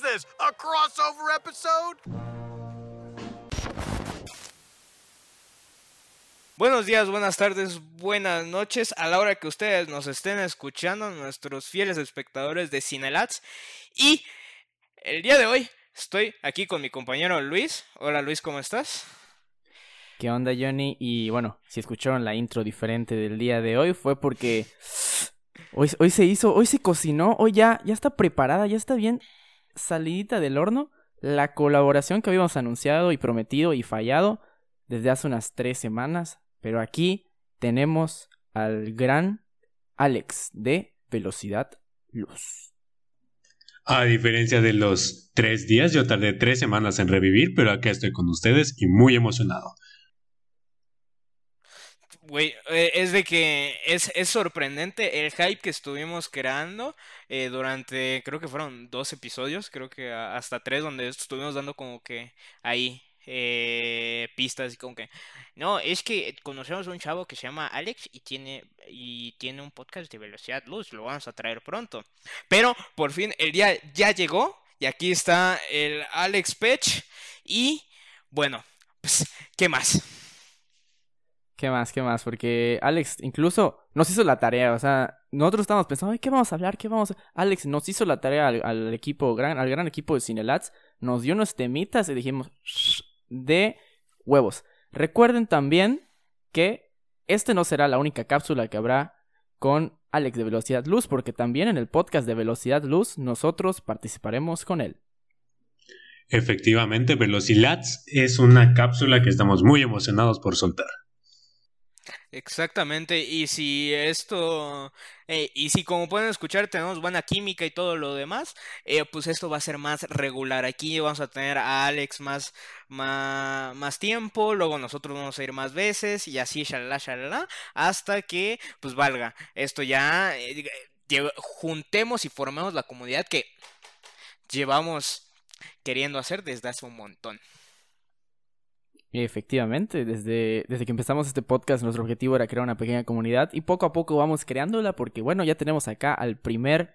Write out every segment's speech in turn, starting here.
is this? A crossover episode? Buenos días, buenas tardes, buenas noches a la hora que ustedes nos estén escuchando, nuestros fieles espectadores de Cinelats. Y el día de hoy estoy aquí con mi compañero Luis. Hola Luis, ¿cómo estás? ¿Qué onda Johnny? Y bueno, si escucharon la intro diferente del día de hoy fue porque hoy, hoy se hizo, hoy se cocinó, hoy ya, ya está preparada, ya está bien salidita del horno la colaboración que habíamos anunciado y prometido y fallado desde hace unas tres semanas pero aquí tenemos al gran Alex de Velocidad Luz. A diferencia de los tres días, yo tardé tres semanas en revivir, pero acá estoy con ustedes y muy emocionado. Güey, eh, es de que es, es, sorprendente el hype que estuvimos creando eh, durante, creo que fueron dos episodios, creo que hasta tres, donde estuvimos dando como que ahí eh, pistas y como que no es que conocemos a un chavo que se llama Alex y tiene y tiene un podcast de velocidad luz lo vamos a traer pronto pero por fin el día ya llegó y aquí está el Alex Pech y bueno pues qué más ¿Qué más? ¿Qué más? Porque Alex incluso nos hizo la tarea, o sea, nosotros estábamos pensando, ¿qué vamos a hablar? ¿Qué vamos a...? Alex nos hizo la tarea al, equipo, gran, al gran equipo de Cinelats, nos dio unos temitas y dijimos, de huevos. Recuerden también que este no será la única cápsula que habrá con Alex de Velocidad Luz, porque también en el podcast de Velocidad Luz nosotros participaremos con él. Efectivamente, Velocidad es una cápsula que estamos muy emocionados por soltar. Exactamente, y si esto, eh, y si como pueden escuchar tenemos buena química y todo lo demás, eh, pues esto va a ser más regular. Aquí vamos a tener a Alex más, más, más tiempo, luego nosotros vamos a ir más veces y así, shalala, shalala, hasta que pues valga. Esto ya, eh, juntemos y formemos la comunidad que llevamos queriendo hacer desde hace un montón. Efectivamente, desde, desde que empezamos este podcast nuestro objetivo era crear una pequeña comunidad y poco a poco vamos creándola porque bueno, ya tenemos acá al primer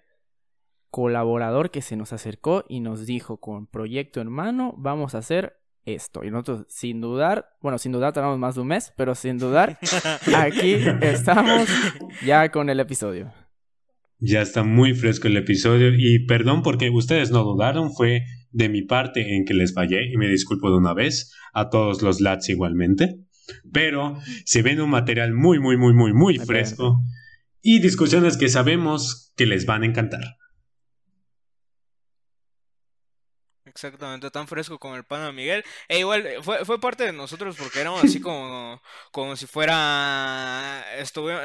colaborador que se nos acercó y nos dijo con proyecto en mano vamos a hacer esto. Y nosotros sin dudar, bueno, sin dudar tardamos más de un mes, pero sin dudar, aquí estamos ya con el episodio. Ya está muy fresco el episodio y perdón porque ustedes no dudaron, fue de mi parte en que les fallé y me disculpo de una vez, a todos los lads igualmente, pero se ven un material muy, muy, muy, muy, muy fresco y discusiones que sabemos que les van a encantar. Exactamente, tan fresco como el pan de Miguel. E igual, eh, fue, fue parte de nosotros porque éramos así como, como si fuera...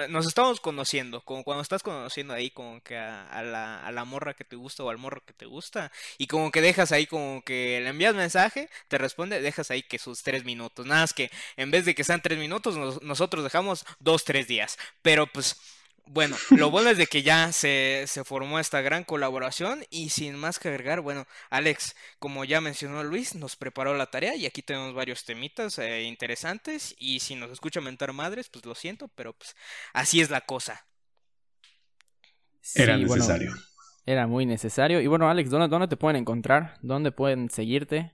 nos estábamos conociendo, como cuando estás conociendo ahí como que a, la, a la morra que te gusta o al morro que te gusta. Y como que dejas ahí como que le envías mensaje, te responde, dejas ahí que sus tres minutos. Nada más que en vez de que sean tres minutos, nosotros dejamos dos, tres días. Pero pues bueno, lo bueno es de que ya se, se, formó esta gran colaboración y sin más que agregar, bueno, Alex, como ya mencionó Luis, nos preparó la tarea y aquí tenemos varios temitas eh, interesantes y si nos escucha mentar madres, pues lo siento, pero pues así es la cosa. era necesario. era muy necesario. Y bueno, Alex, ¿dónde, ¿dónde te pueden encontrar? ¿Dónde pueden seguirte?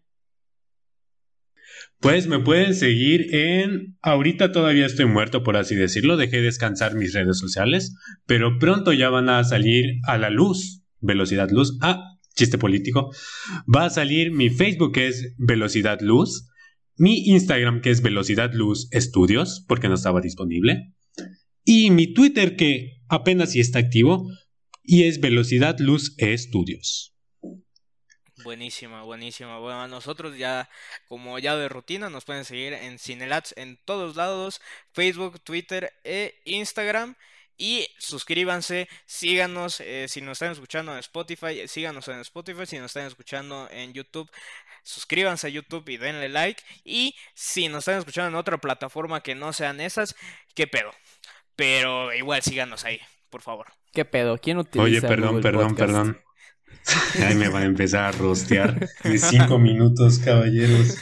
Pues me pueden seguir en... Ahorita todavía estoy muerto, por así decirlo. Dejé descansar mis redes sociales, pero pronto ya van a salir a la luz. Velocidad Luz. Ah, chiste político. Va a salir mi Facebook que es Velocidad Luz. Mi Instagram que es Velocidad Luz Estudios, porque no estaba disponible. Y mi Twitter que apenas sí está activo y es Velocidad Luz Estudios. Buenísima, buenísima. Bueno, nosotros ya, como ya de rutina, nos pueden seguir en Cinelats en todos lados, Facebook, Twitter e Instagram. Y suscríbanse, síganos, eh, si nos están escuchando en Spotify, síganos en Spotify, si nos están escuchando en YouTube, suscríbanse a YouTube y denle like. Y si nos están escuchando en otra plataforma que no sean esas, qué pedo. Pero igual síganos ahí, por favor. ¿Qué pedo? ¿Quién utiliza Oye, perdón, perdón, perdón. Ahí me van a empezar a rostear. Ni cinco minutos, caballeros.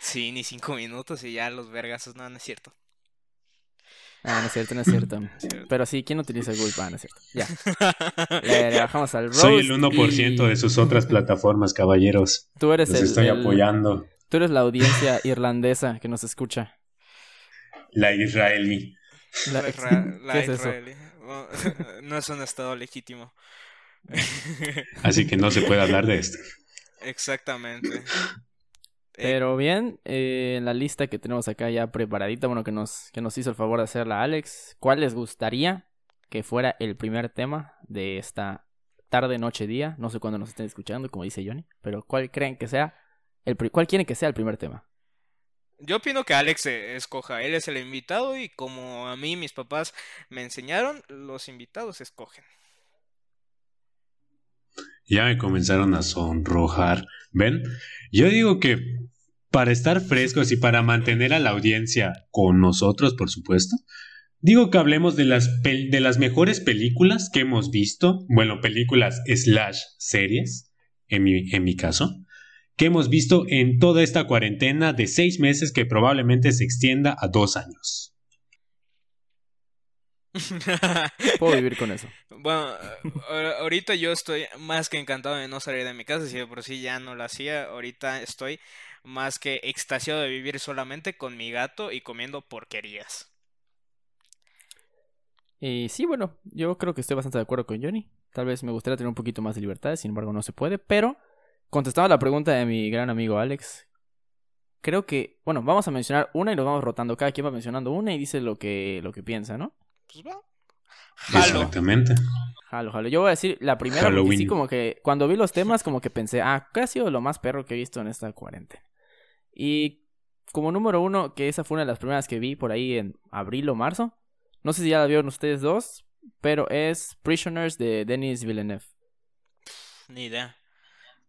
Sí, ni cinco minutos y ya los vergazos, no, no es cierto. Ah, no es cierto, no es cierto. Pero sí, ¿quién utiliza Google? Ah, no es cierto. Ya. Le, le bajamos al roast. Soy el 1% y de sus otras plataformas, caballeros. Tú eres Los el, estoy el- apoyando. Tú eres la audiencia irlandesa que nos escucha. La israelí. La- La isra- la ¿Qué es eso? israelí. Bueno, No es un estado legítimo. Así que no se puede hablar de esto. Exactamente. Eh, Pero bien, eh, en la lista que tenemos acá ya preparadita, bueno, que nos, que nos hizo el favor de hacerla Alex, ¿cuál les gustaría que fuera el primer tema de esta tarde, noche, día? No sé cuándo nos estén escuchando, como dice Johnny, pero ¿cuál creen que sea? El, ¿Cuál quieren que sea el primer tema? Yo opino que Alex eh, escoja. Él es el invitado y como a mí mis papás me enseñaron, los invitados escogen. Ya me comenzaron a sonrojar. ¿Ven? Yo digo que para estar frescos y para mantener a la audiencia con nosotros, por supuesto, digo que hablemos de las, de las mejores películas que hemos visto. Bueno, películas slash series, en mi, en mi caso, que hemos visto en toda esta cuarentena de seis meses que probablemente se extienda a dos años. Puedo vivir con eso. Bueno, ahorita yo estoy más que encantado de no salir de mi casa, si de por sí ya no lo hacía, ahorita estoy más que extasiado de vivir solamente con mi gato y comiendo porquerías. Y sí, bueno, yo creo que estoy bastante de acuerdo con Johnny. Tal vez me gustaría tener un poquito más de libertad, sin embargo no se puede. Pero, contestando a la pregunta de mi gran amigo Alex, creo que, bueno, vamos a mencionar una y nos vamos rotando. Cada quien va mencionando una y dice lo que, lo que piensa, ¿no? Pues va. Exactamente. Jalo, jalo. Yo voy a decir la primera porque Halloween. sí, como que cuando vi los temas, como que pensé, ah, ¿qué ha sido lo más perro que he visto en esta cuarentena? Y como número uno, que esa fue una de las primeras que vi por ahí en abril o marzo. No sé si ya la vieron ustedes dos, pero es Prisoners de Denis Villeneuve. Ni idea.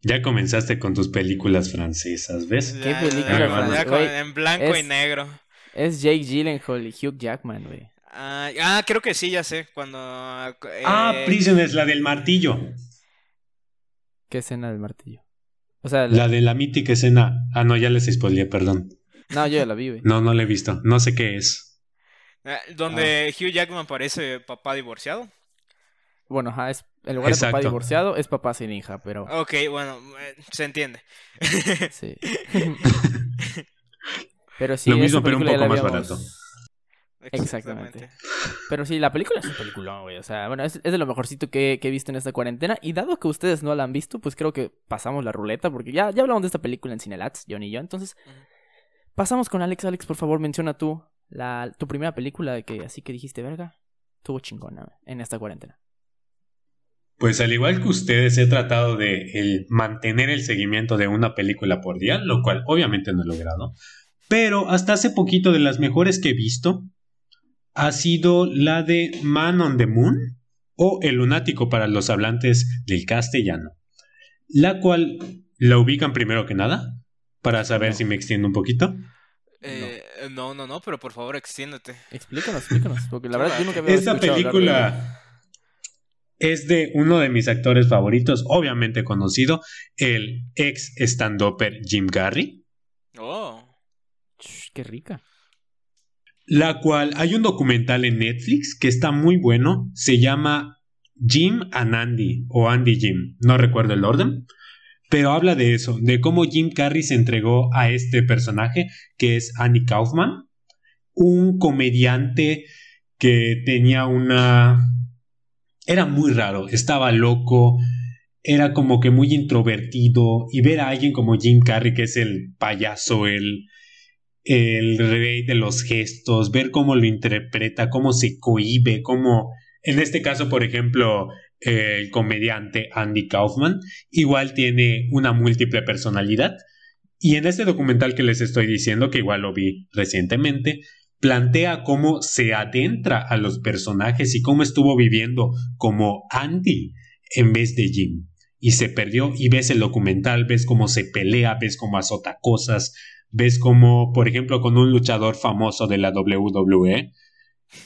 Ya comenzaste con tus películas francesas, ¿ves? ¿Qué película ya- en blanco y negro. Es Jake Gyllenhaal y Hugh Jackman, güey. Ah, ah, creo que sí, ya sé. Cuando. eh, Ah, Prisoners, la del martillo. ¿Qué escena del martillo? O sea, La de la mítica escena. Ah, no, ya les spoileé, perdón. no, yo ya la vi, güey. No, no la he visto. No sé qué es. eh, donde Hugh Jackman parece papá divorciado. Bueno, ajá, es, en lugar de papá divorciado, es papá sin hija, pero... Ok, bueno, eh, se entiende. Sí. pero sí, Lo mismo, pero un poco más habíamos- barato. Exactamente. Pero sí, la película es un peliculón, güey. O sea, bueno, es, es de lo mejorcito que, que he visto en esta cuarentena. Y dado que ustedes no la han visto, pues creo que pasamos la ruleta. Porque ya, ya hablamos de esta película en Cinelats, John y yo. Entonces, pasamos con Alex. Alex, por favor, menciona tú la, tu primera película que así que dijiste, verga, estuvo chingona en esta cuarentena. Pues al igual que ustedes he tratado de el mantener el seguimiento de una película por día, lo cual obviamente no he logrado. Pero hasta hace poquito de las mejores que he visto ha sido la de Man on the Moon o El lunático para los hablantes del castellano, la cual la ubican primero que nada para saber No. si me extiendo un poquito. Eh, no, no, no, pero por favor extiéndete. Explícanos, explícanos. Porque la verdad yo nunca había Esta de película es de uno de mis actores favoritos, obviamente conocido, el ex stand-upper Jim Carrey, Oh. Qué rica. La cual hay un documental en Netflix que está muy bueno, se llama Jim and Andy o Andy Jim, no recuerdo el orden, pero habla de eso, de cómo Jim Carrey se entregó a este personaje que es Andy Kaufman, un comediante que tenía una... Era muy raro, estaba loco, era como que muy introvertido y ver a alguien como Jim Carrey, que es el payaso, el, el rey de los gestos, ver cómo lo interpreta, cómo se cohíbe, cómo, en este caso, por ejemplo, el comediante Andy Kaufman, igual tiene una múltiple personalidad. Y en este documental que les estoy diciendo, que igual lo vi recientemente, plantea cómo se adentra a los personajes y cómo estuvo viviendo como Andy en vez de Jim. Y se perdió y ves el documental, ves cómo se pelea, ves cómo azota cosas, ves cómo, por ejemplo, con un luchador famoso de la WWE,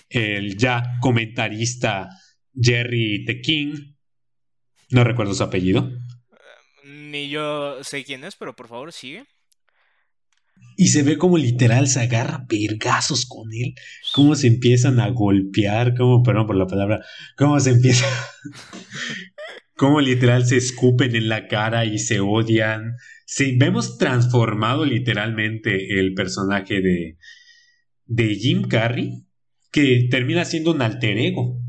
el ya comentarista Jerry The King, no recuerdo su apellido, Ni yo sé quién es, pero por favor sigue. Y se ve como literal se agarra pergazos con él. Cómo se empiezan a golpear. Cómo, perdón por la palabra. Cómo se empieza. cómo literal se escupen en la cara y se odian. Sí, vemos transformado literalmente el personaje de, de Jim Carrey. Que termina siendo un alter ego.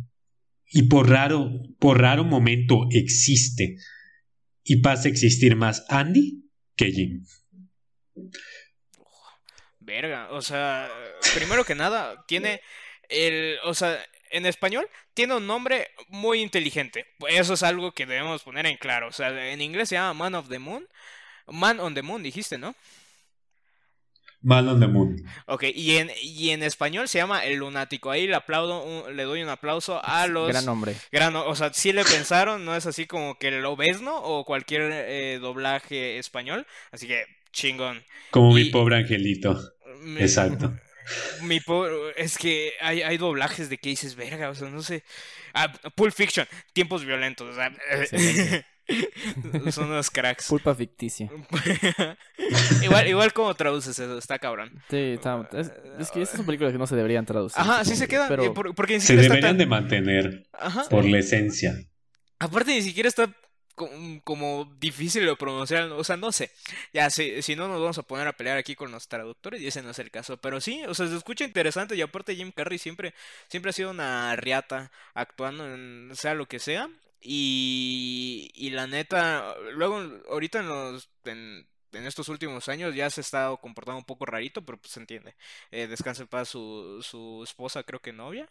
Y por raro, por raro momento existe. Y pasa a existir más Andy que Jim. Verga, o sea, primero que nada, tiene el, o sea, en español tiene un nombre muy inteligente. Eso es algo que debemos poner en claro. O sea, en inglés se llama Man of the Moon. Man on the Moon, dijiste, ¿no? Man on the Moon. Ok, y en, y en español se llama El Lunático. Ahí le aplaudo, un- le doy un aplauso a los... Gran nombre. Gran- o sea, sí le pensaron, no es así como que lo ves, ¿no? O cualquier eh, doblaje español. Así que, chingón. Como mi pobre angelito. Me- Exacto. Mi pobre, es que hay, hay doblajes de que dices, verga, o sea, no sé. Ah, Pulp Fiction, tiempos violentos, o sea, Excelente. son unos cracks. Pulpa ficticia. igual, igual como traduces eso, está cabrón. Sí, está- es, es que estas son películas que no se deberían traducir. Ajá, sí se quedan, Pero por- porque ni Se deberían tan- de mantener Ajá. por la esencia. Aparte ni siquiera está co- como difícil de pronunciar, o sea, no sé. Ya, si, si no nos vamos a poner a pelear aquí con los traductores y ese no es el caso. Pero sí, o sea, se escucha interesante y aparte Jim Carrey siempre, siempre ha sido una riata actuando en sea lo que sea. Y, y la neta, luego, ahorita en los... En, en estos últimos años ya se ha estado comportando un poco rarito, pero pues se entiende. Eh, descansa en paz su, su esposa, creo que novia.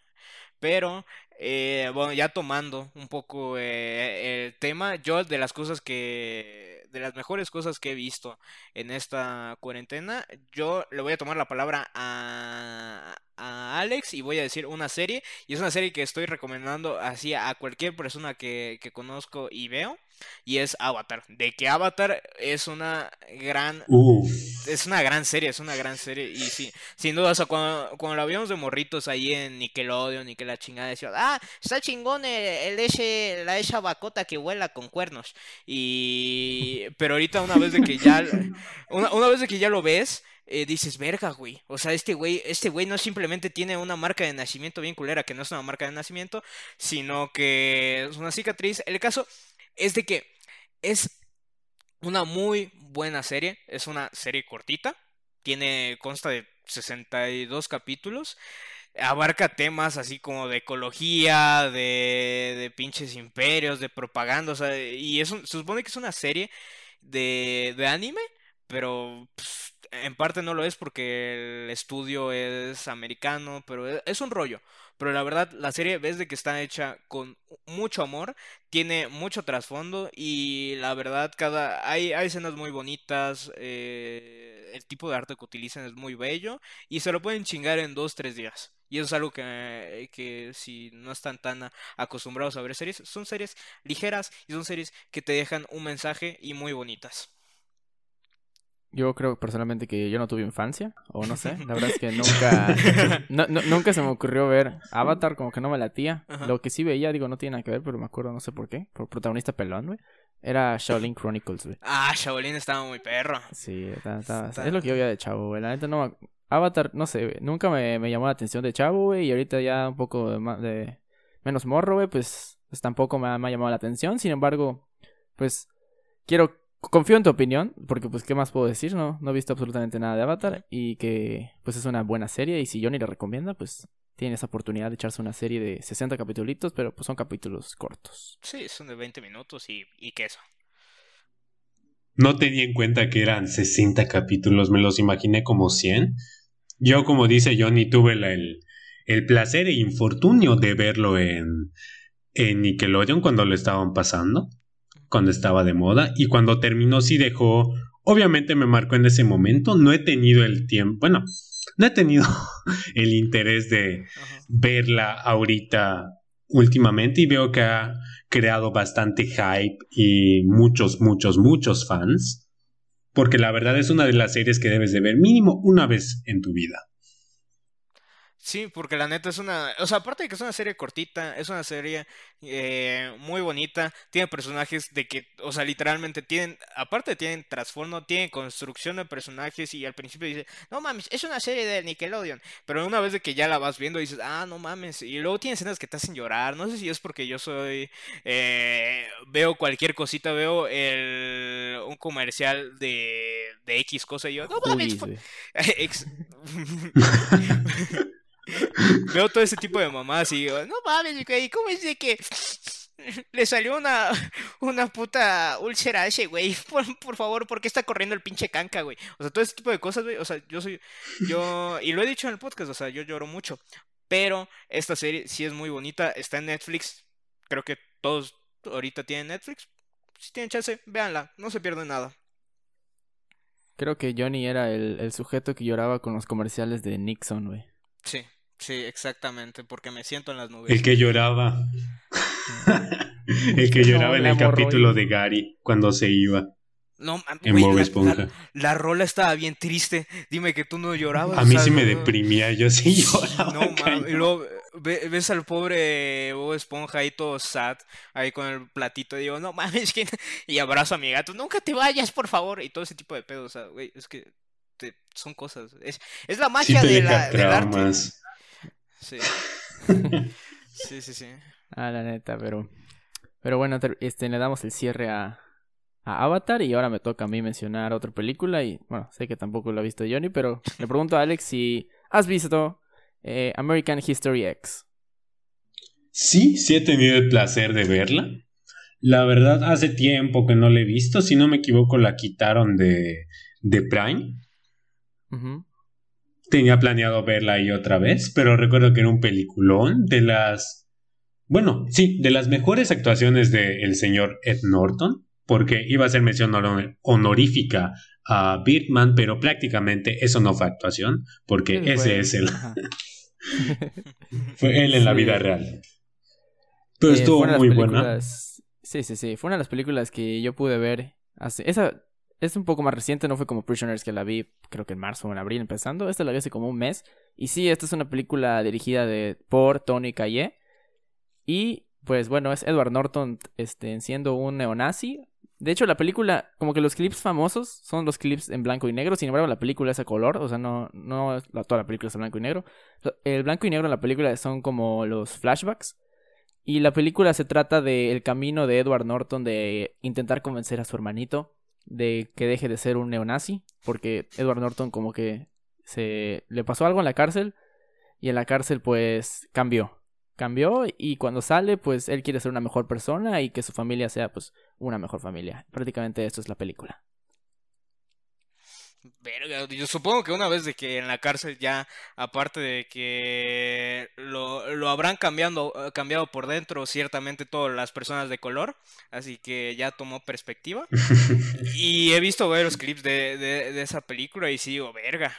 Pero, eh, bueno, ya tomando un poco eh, el tema, yo de las cosas que, de las mejores cosas que he visto en esta cuarentena, yo le voy a tomar la palabra a, a Alex y voy a decir una serie, y es una serie que estoy recomendando así a cualquier persona que, que conozco y veo, y es Avatar. De que Avatar es una gran Uf. es una gran serie, es una gran serie. Y sí, sin duda, o sea, cuando, cuando la vimos de morritos ahí en Nickelodeon y que la chingada decía, ah, está chingón el, el ese, la esa bacota que vuela con cuernos. Y. Pero ahorita una vez de que ya. Una, una vez de que ya lo ves. eh, dices, verga, güey. O sea, este güey, este güey no simplemente tiene una marca de nacimiento bien culera, que no es una marca de nacimiento, sino que es una cicatriz. El caso es de que es una muy buena serie. Es una serie cortita. Tiene, consta de 62 capítulos. Abarca temas así como de ecología, de, de pinches imperios, de propaganda. O sea, y es un- se supone que es una serie de, de anime, pero pues, en parte no lo es porque el estudio es americano, pero es, es un rollo. Pero la verdad, la serie ves de que está hecha con mucho amor, tiene mucho trasfondo y la verdad, cada hay, hay escenas muy bonitas, eh, el tipo de arte que utilizan es muy bello y se lo pueden chingar en dos, tres días. Y eso es algo que, que si no están tan acostumbrados a ver series, son series ligeras y son series que te dejan un mensaje y muy bonitas. Yo creo personalmente que yo no tuve infancia, o no sé, la verdad es que nunca, no- no- nunca se me ocurrió ver Avatar, como que no me latía. Ajá. Lo que sí veía, digo, no tiene nada que ver, pero me acuerdo, no sé por qué, por protagonista pelón, güey, era Shaolin Chronicles, güey. Ah, Shaolin estaba muy perro. Sí, está- está- Está- es lo que yo veía de chavo, güey. La neta no... me- Avatar, no sé, güey, nunca me, me llamó la atención de chavo, güey, y ahorita ya un poco de, ma- de menos morro, güey, pues, pues tampoco me ha, me ha llamado la atención. Sin embargo, pues quiero confío en tu opinión, porque pues qué más puedo decir, no no he visto absolutamente nada de Avatar y que pues es una buena serie y si Johnny le recomienda, pues tiene esa oportunidad de echarse una serie de 60 capítulos, pero pues son capítulos cortos. Sí, son de 20 minutos y, y queso. No tenía en cuenta que eran 60 capítulos, me los imaginé como 100. Yo, como dice Johnny, tuve la- el, el placer e infortunio de verlo en, en Nickelodeon cuando lo estaban pasando, cuando estaba de moda, y cuando terminó sí dejó, obviamente me marcó en ese momento, no he tenido el tiempo, bueno, no he tenido el interés de Ajá. verla ahorita últimamente y veo que ha creado bastante hype y muchos, muchos, muchos fans. Porque la verdad es una de las series que debes de ver mínimo una vez en tu vida. Sí, porque la neta es una, o sea, aparte de que es una serie cortita, es una serie eh, muy bonita, tiene personajes de que, o sea, literalmente tienen, aparte tienen trasfondo, tienen construcción de personajes y al principio dice, no mames, es una serie de Nickelodeon, pero una vez de que ya la vas viendo dices, ah, no mames, y luego tiene escenas que te hacen llorar, no sé si es porque yo soy, eh, veo cualquier cosita, veo el, un comercial de, de X cosa y yo, no mames, fue- Veo todo ese tipo de mamás y digo, no mames, güey, ¿cómo es de que le salió una, una puta úlcera a ese güey? Por, por favor, ¿por qué está corriendo el pinche canca, güey? O sea, todo ese tipo de cosas, güey. O sea, yo soy, yo, y lo he dicho en el podcast, o sea, yo lloro mucho. Pero esta serie sí es muy bonita, está en Netflix. Creo que todos ahorita tienen Netflix. Si tienen chance, véanla, no se pierden nada. Creo que Johnny era el, el sujeto que lloraba con los comerciales de Nixon, güey. Sí, sí, exactamente, porque me siento en las nubes. El que lloraba. el que lloraba en el capítulo de Gary cuando se iba No, en güey, Bob Esponja. La, la rola estaba bien triste. Dime que tú no llorabas. A mí sí me deprimía, yo sí lloraba. No. Y luego ve- ves al pobre Bob Esponja ahí todo sad, ahí con el platito. Y digo, no mames, que... y abrazo a mi gato. Nunca te vayas, por favor. Y todo ese tipo de pedos. O sea, güey, es que te- son cosas. Es, es la Sí magia te de deja la, del arte. Sí. Sí, sí, sí. Ah, la neta, pero. Pero bueno, este, le damos el cierre a, a Avatar y ahora me toca a mí mencionar otra película y bueno, sé que tampoco lo ha visto Johnny, pero le pregunto a Alex si has visto eh, American History X. Sí, sí he tenido el placer de verla. La verdad, hace tiempo que no la he visto. Si no me equivoco, la quitaron de, de Prime. Tenía planeado verla ahí otra vez, pero recuerdo que era un peliculón de las... Bueno, sí, de las mejores actuaciones del señor Ed Norton, porque iba a ser mención honor- honorífica a Birdman, pero prácticamente eso no fue actuación, porque ese es el... Fue él en la vida real. Pero Eh, estuvo de muy buena. Sí, sí, sí. Fue una de las películas que yo pude ver hace. Esa es un poco más reciente, no fue como Prisoners que la vi, creo que en marzo o en abril empezando. Esta la vi hace como un mes. Y sí, esta es una película dirigida de, por Tony Kaye. Y pues bueno, es Edward Norton este, siendo un neonazi. De hecho, la película, como que los clips famosos son los clips en blanco y negro. Sin embargo, la película es a color. O sea, no, no toda la película es en blanco y negro. El blanco y negro en la película son como los flashbacks. Y la película se trata del camino de Edward Norton de intentar convencer a su hermanito de que deje de ser un neonazi. Porque Edward Norton como que se le pasó algo en la cárcel. Y en la cárcel pues cambió. Cambió y cuando sale pues él quiere ser una mejor persona y que su familia sea pues una mejor familia. Prácticamente esto es la película. Verga, yo supongo que una vez de que en la cárcel ya, aparte de que lo, lo habrán cambiando, eh, cambiado por dentro ciertamente todas las personas de color, así que ya tomó perspectiva. Y he visto varios clips de, de, de esa película y sí digo, verga.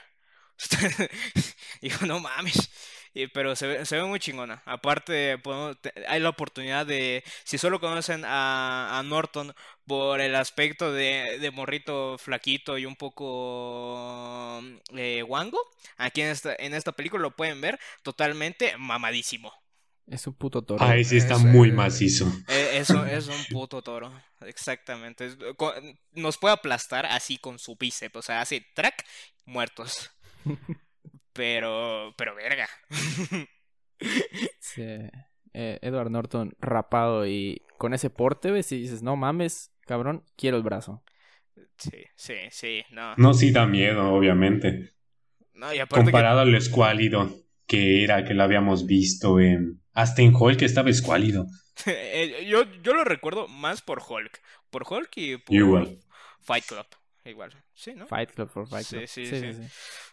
digo, no mames. Y- pero se ve, se ve muy chingona. Aparte, podemos- hay la oportunidad de, si solo conocen a, a Norton por el aspecto de, de morrito flaquito y un poco eh, guango, aquí en esta, en esta película lo pueden ver totalmente mamadísimo. Es un puto toro. Ahí sí está muy macizo. Eh, Eso es un puto toro, exactamente. Nos puede aplastar así con su bíceps, o sea, hace track, muertos. Pero, pero verga. Sí. Eh, Edward Norton rapado y con ese porte, ves, y dices, no mames, cabrón, quiero el brazo. Sí, sí, sí, no. No, sí da miedo, obviamente. No, y aparte que Comparado al escuálido que era, que lo habíamos visto en... Hasta en Hulk estaba escuálido. eh, yo, yo lo recuerdo más por Hulk. Por Hulk y por Igual. Fight Club. Igual, sí, ¿no? Fight Club for Fight Sí, Club. sí, sí.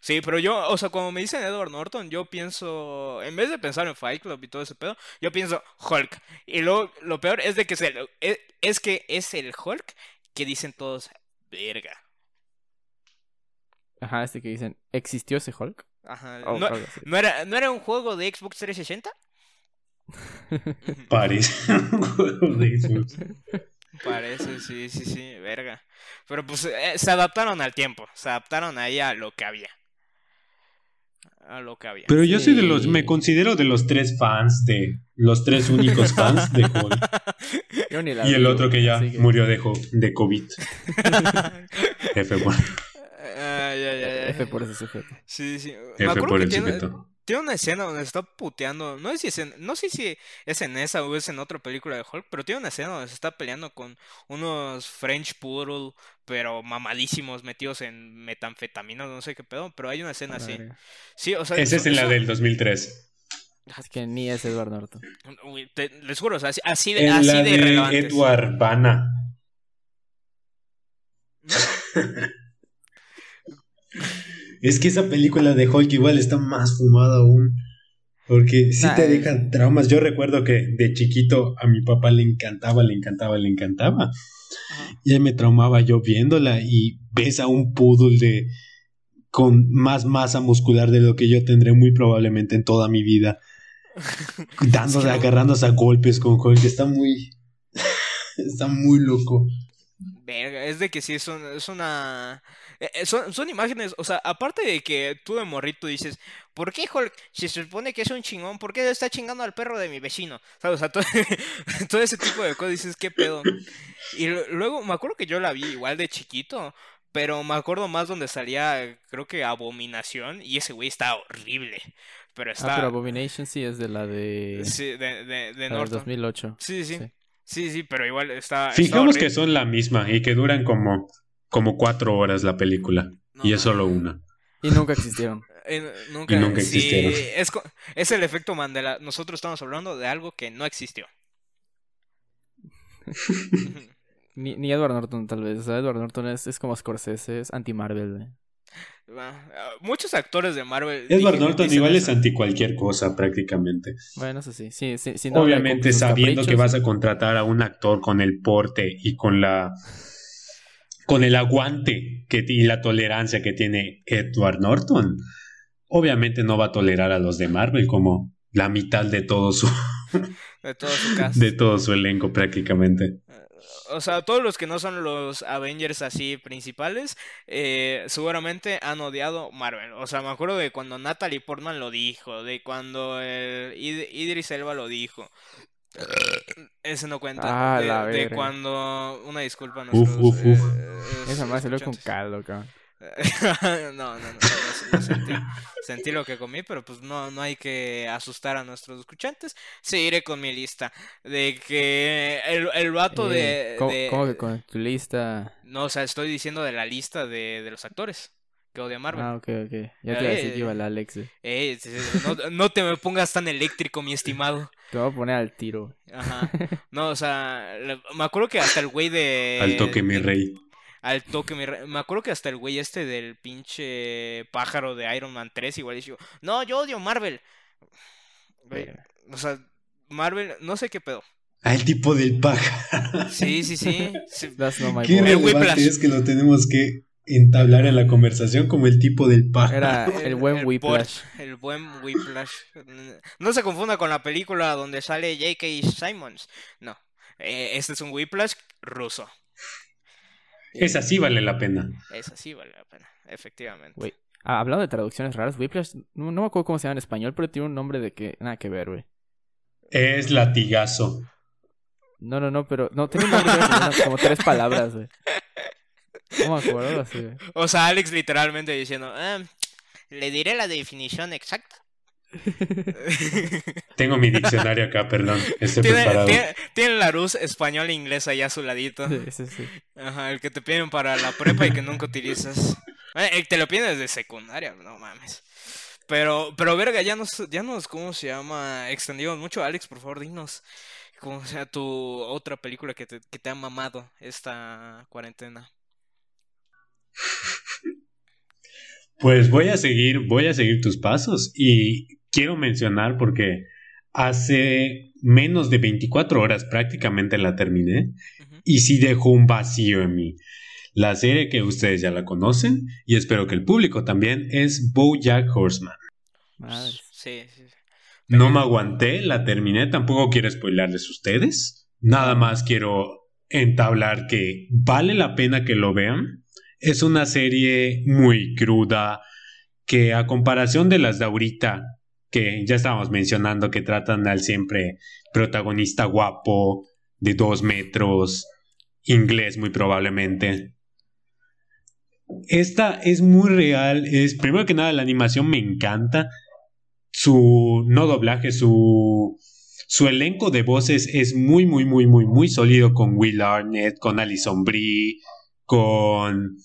Sí, pero yo, o sea, cuando me dicen Edward Norton, yo pienso, en vez de pensar en Fight Club y todo ese pedo, yo pienso Hulk. Y lo, lo peor es de que es, el- es, es que es el Hulk que dicen todos, verga. Ajá, este que dicen, ¿existió ese Hulk? Ajá. Oh, ¿No, no era, ¿No era un juego de Xbox 360? Parece Parece, sí, sí, sí, verga. Pero pues eh, se adaptaron al tiempo, se adaptaron ahí a lo que había. a lo que había. Pero yo soy de los, me considero de los tres fans de, los tres únicos fans de Hulk. Yo ni la Y el otro que ya que- murió de, de COVID. F por, Ay, ay, ay, ay. F por ese sujeto. Sí, sí. F por el tiene, sujeto. Tiene una escena donde está puteando. No sé, si es en, no sé si es en esa o es en otra película de Hulk, pero tiene una escena donde se está peleando con unos French Poodle, pero mamadísimos, metidos en metanfetamina, no sé qué pedo, pero hay una escena así. verga. Sí, o sea, Esa es en la eso- del 2003. Es que ni es Edward Norton. Uy, te- les juro, o sea, así, así de, En así la de. Edward Bana. Es que esa película de Hulk igual está más fumada aún. Porque sí Nah, te es- deja traumas. Yo recuerdo que de chiquito a mi papá le encantaba, le encantaba, le encantaba. Ajá. Y me traumaba yo viéndola y ves a un poodle de con más masa muscular de lo que yo tendré muy probablemente en toda mi vida. Dándose, agarrándose a golpes con Hulk. Está muy. está muy loco. Verga, es de que sí, es, un- es una... eh, eh, Son, son imágenes, o sea, aparte de que tú de morrito dices, ¿por qué Hulk, si se supone que es un chingón, ¿por qué está chingando al perro de mi vecino? ¿Sabes? O sea, todo, todo ese tipo de cosas dices, ¿qué pedo? Y lu- luego me acuerdo que yo la vi igual de chiquito, pero me acuerdo más donde salía, creo que Abominación, y ese güey está horrible, pero Ah, está... pero Abomination sí es de la de. sí, de, de, de la del Norton. 2008. Sí, sí, Sí. sí, sí, pero igual está... Fijamos que son la misma y que duran como, como cuatro horas la película. No y es solo una. Y nunca existieron. Eh, nunca, Y nunca sí, existieron. es, el efecto Mandela. Nosotros estamos hablando de algo que no existió. Ni, ni Edward Norton, tal vez. O sea, Edward Norton es, es como Scorsese, es anti-Marvel. Ah, Muchos actores de Marvel. Edward dije- Norton igual es anti cualquier cosa prácticamente. Bueno, eso sí. sí, sí Obviamente sabiendo que vas a contratar a un actor con el porte y con la con el aguante que, y la tolerancia que tiene Edward Norton, obviamente no va a tolerar a los de Marvel como la mitad de todo su De todo su cast. de todo su elenco prácticamente. O sea, todos los que no son los Avengers así principales, eh, seguramente han odiado Marvel. O sea, me acuerdo de cuando Natalie Portman lo dijo, de cuando el Id- Idris Elba lo dijo. Ese no cuenta. Ah, de, la de cuando una disculpa a Uf, nuestros uf, uf. eh, Esa madre salió con escuchantes. caldo, cabrón. no, no, no, no, no sentí, sentí lo que comí, pero pues no, no hay que asustar a nuestros escuchantes. Seguiré con mi lista de que el, el vato de, Eh, ¿cómo, de- cómo que con tu lista? No, o sea, estoy diciendo de la lista de, de los actores que odia Marvel. Ah, ok, ok. Ya te iba a decir Eh, que iba el Alex. Eh, no, no te me pongas tan eléctrico, mi estimado. Te voy a poner al tiro. Ajá. No, o sea, me acuerdo que hasta el güey de... Al toque mi rey. Al toque, mi re- Me acuerdo que hasta el güey este del pinche pájaro de Iron Man 3 igual dijo, no, yo odio Marvel. Güey, o sea, Marvel, no sé qué pedo. Ah, el tipo del pájaro. Sí, sí, sí. sí. That's not my Qué es que lo tenemos que entablar en la conversación como el tipo del pájaro. Era el buen Whiplash. El buen Whiplash. No se confunda con la película donde sale J.K. Simons. No. Eh, este es un Whiplash ruso. Esa sí vale la pena. Esa sí vale la pena, efectivamente. Ah, hablando de traducciones raras, Whiplash, no, no me acuerdo cómo se llama en español, pero tiene un nombre de que nada que ver, güey. Es latigazo. No, no, no, pero no, tiene un nombre una- como tres palabras, güey. No me acuerdo así, güey. O sea, Alex literalmente diciendo, "Ah, le diré la definición exacta. Tengo mi diccionario acá, perdón. Estoy tiene, preparado. tiene, tiene la luz español e inglés allá a su ladito. Sí, sí, sí. Ajá, el que te piden para la prepa y que nunca utilizas. Eh, el que te lo piden desde secundaria, no mames. Pero, pero verga, ya nos, ya nos, ¿cómo se llama? Extendimos mucho. Alex, por favor, dinos. ¿Cómo sea tu otra película que te, que te ha mamado esta cuarentena? Pues voy a seguir, voy a seguir tus pasos y quiero mencionar porque hace menos de 24 horas prácticamente la terminé y sí dejó un vacío en mí. La serie que ustedes ya la conocen y espero que el público también es BoJack Horseman. Madre. Sí, sí. sí. No me aguanté, la terminé, tampoco quiero spoilarles a ustedes. Nada más quiero entablar que vale la pena que lo vean. Es una serie muy cruda, que a comparación de las de ahorita, que ya estábamos mencionando que tratan al siempre protagonista guapo, de dos metros, inglés muy probablemente. Esta es muy real, es primero que nada la animación me encanta, su no doblaje, su su elenco de voces es muy muy muy muy muy sólido con Will Arnett, con Alison Brie, con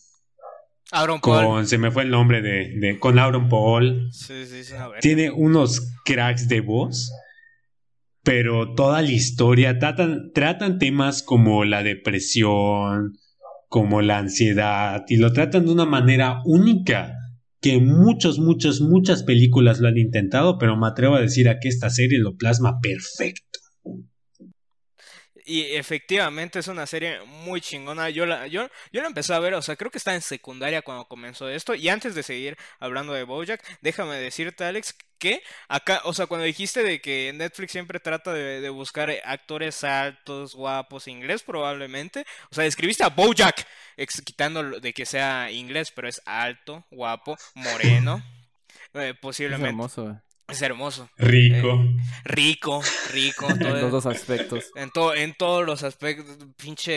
Aaron Paul. con se me fue el nombre de, de con Aaron Paul. Sí, sí, sí. Tiene unos cracks de voz, pero toda la historia tratan, tratan temas como la depresión, como la ansiedad, y lo tratan de una manera única, que muchos, muchos, muchas películas lo han intentado, pero me atrevo a decir a que esta serie lo plasma perfecto. Y efectivamente es una serie muy chingona. Yo la, yo, yo la empecé a ver, o sea, creo que está en secundaria cuando comenzó esto. Y antes de seguir hablando de Bojack, déjame decirte, Alex, que acá, o sea, cuando dijiste de que Netflix siempre trata de, de buscar actores altos, guapos, inglés probablemente. O sea, escribiste a Bojack, ex- quitando de que sea inglés, pero es alto, guapo, moreno. eh, Es posiblemente. hermoso, güey. Es hermoso. Rico. Rico, rico. En todo- los aspectos. en, to- en todos los aspectos, pinche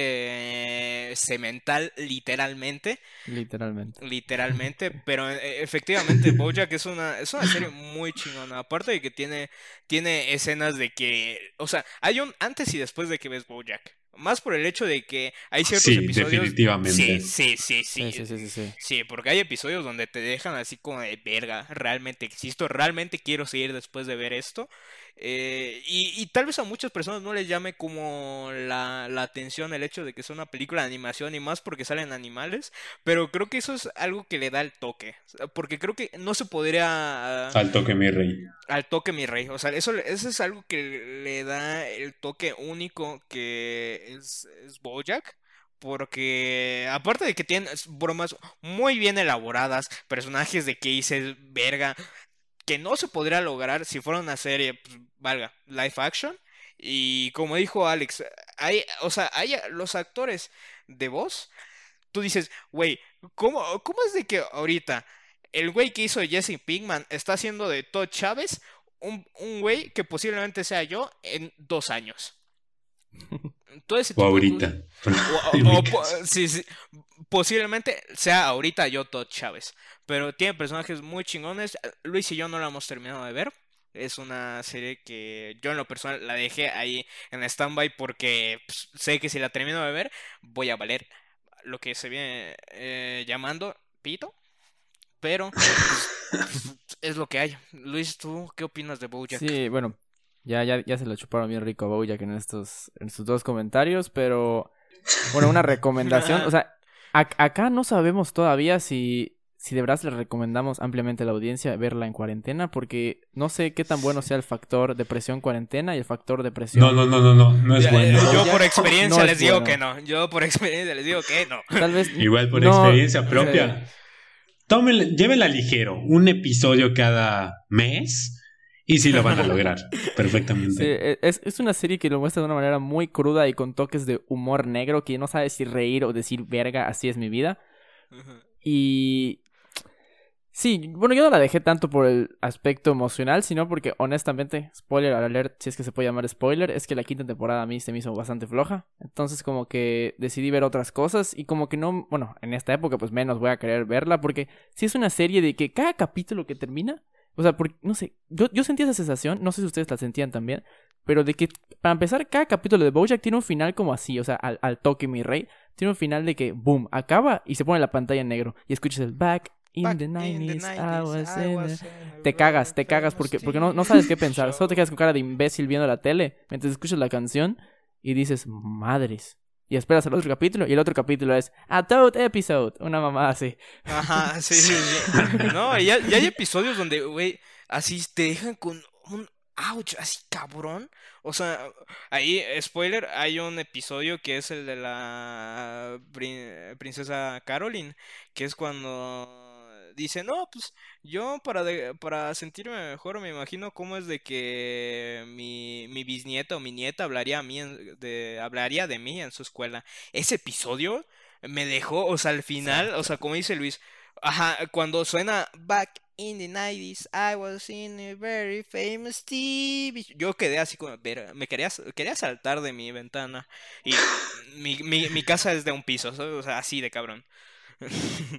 eh, cemental, literalmente, Literalmente. literalmente, pero eh, efectivamente Bojack es una, es una serie muy chingona, aparte de que tiene, tiene escenas de que, o sea, hay un antes y después de que ves Bojack, más por el hecho de que hay ciertos Sí, episodios... definitivamente. Sí, sí, sí, Sí, sí, sí, sí, sí, porque hay episodios donde te dejan así como de verga, realmente existo, realmente quiero seguir después de ver esto. Eh, y, y tal vez a muchas personas no les llame como la, la atención el hecho de que sea una película de animación y más porque salen animales, pero creo que eso es algo que le da el toque, porque creo que no se podría... Al toque, mi rey. Al toque, mi rey. O sea, eso, eso es algo que le da el toque único que es, es Bojack. Porque aparte de que tiene bromas muy bien elaboradas, personajes de que hice verga, que no se podría lograr si fuera una serie, pues, valga, live action. Y como dijo Alex, hay, o sea, hay los actores de voz. Tú dices, güey, ¿cómo, ¿cómo es de que ahorita el güey que hizo Jesse Pinkman está haciendo de Todd Chávez un, un güey que posiblemente sea yo en dos años? Todo ese O de ahorita. o- sí, sí, posiblemente sea ahorita yo Todd Chávez. Pero tiene personajes muy chingones. Luis y yo no la hemos terminado de ver. Es una serie que yo en lo personal la dejé ahí en stand-by porque pues, sé que si la termino de ver voy a valer lo que se viene eh, llamando pito. Pero pues, es lo que hay. Luis, ¿tú qué opinas de Bojack? Sí, bueno, ya, ya, ya se lo chuparon bien rico a Bojack en estos, en sus dos comentarios, pero bueno, una recomendación, o sea, ac- acá no sabemos todavía si, si de verdad le recomendamos ampliamente a la audiencia verla en cuarentena, porque no sé qué tan bueno sea el factor depresión cuarentena y el factor depresión. No, no, no, no, no, no es Ya, bueno. yo por experiencia no les digo bueno. que no. Yo por experiencia les digo que no. Tal vez Igual por no, experiencia propia. Tómenla, llévela ligero, un episodio cada mes y sí lo van a lograr perfectamente. e- es, es una serie que lo muestra de una manera muy cruda y con toques de humor negro que no sabes si reír o decir verga, así es mi vida. Y sí, bueno, yo no la dejé tanto por el aspecto emocional, sino porque honestamente, spoiler alert, si es que se puede llamar spoiler, es que la quinta temporada a mí se me hizo bastante floja. Entonces como que decidí ver otras cosas y como que no, bueno, en esta época pues menos voy a querer verla porque si es una serie de que cada capítulo que termina, o sea, porque, no sé, yo, yo sentía esa sensación, no sé si ustedes la sentían también, pero de que para empezar cada capítulo de Bojack tiene un final como así, o sea, al, al toque mi rey, tiene un final de que, boom, acaba y se pone la pantalla en negro y escuchas el back in Back the in the 90s, I 90s, was I in was the-". in a Te cagas, te cagas porque, porque no, no sabes qué pensar, solo te quedas con cara de imbécil viendo la tele mientras escuchas la canción y dices, madres. Y esperas al otro capítulo y el otro capítulo es A Toad Episode, una mamá así. Ajá, sí, sí, sí. No, y ya, ya hay episodios donde, güey, así te dejan con un ouch, así cabrón. O sea, ahí, spoiler, hay un episodio que es el de la prin- princesa Caroline, que es cuando dice, no, pues yo para, de- para sentirme mejor me imagino cómo es de que mi, mi bisnieta o mi nieta hablaría, a mí en- de, hablaría de mí en su escuela. Ese episodio me dejó, o sea, al final, o sea, como dice Luis, ajá, cuando suena Back In the 90s, I was in a very famous TV. show". Yo quedé así como, me quería, quería saltar de mi ventana. Y mi, mi, mi casa es de un piso, ¿sabes? O sea, así de cabrón.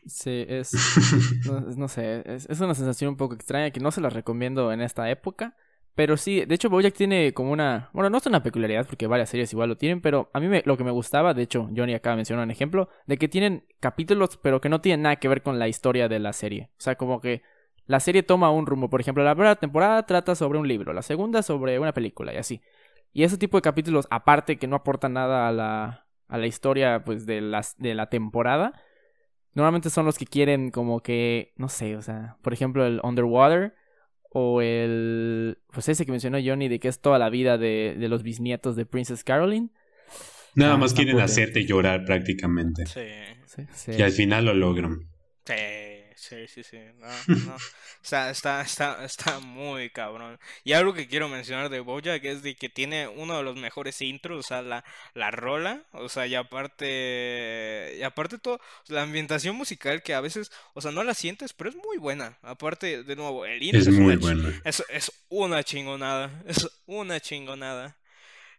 Sí, es. No, no sé, es, es una sensación un poco extraña que no se la recomiendo en esta época. Pero sí, de hecho, Bojack tiene como una. Bueno, no es una peculiaridad porque varias series igual lo tienen, pero a mí me, lo que me gustaba, de hecho, Johnny acaba de mencionar un ejemplo, de que tienen capítulos, pero que no tienen nada que ver con la historia de la serie. O sea, como que la serie toma un rumbo. Por ejemplo, la primera temporada trata sobre un libro, la segunda sobre una película y así. Y ese tipo de capítulos, aparte que no aportan nada a la, a la historia pues de, las, de la temporada, normalmente son los que quieren como que, no sé, o sea, por ejemplo el Underwater o el, pues ese que mencionó Johnny de que es toda la vida de, de los bisnietos de Princess Caroline. Nada Ah, más quieren hacerte llorar prácticamente. Sí. Sí, sí. Y al final lo logran. Sí, sí, sí, sí. No, no. Está, está, está, está muy cabrón. Y algo que quiero mencionar de Bojack es de que tiene uno de los mejores intros, o sea, la, la rola, o sea, y aparte, y aparte todo, la ambientación musical que a veces, o sea, no la sientes, pero es muy buena. Aparte, de nuevo, el intro Es es muy bueno. es, es una chingonada, es una chingonada.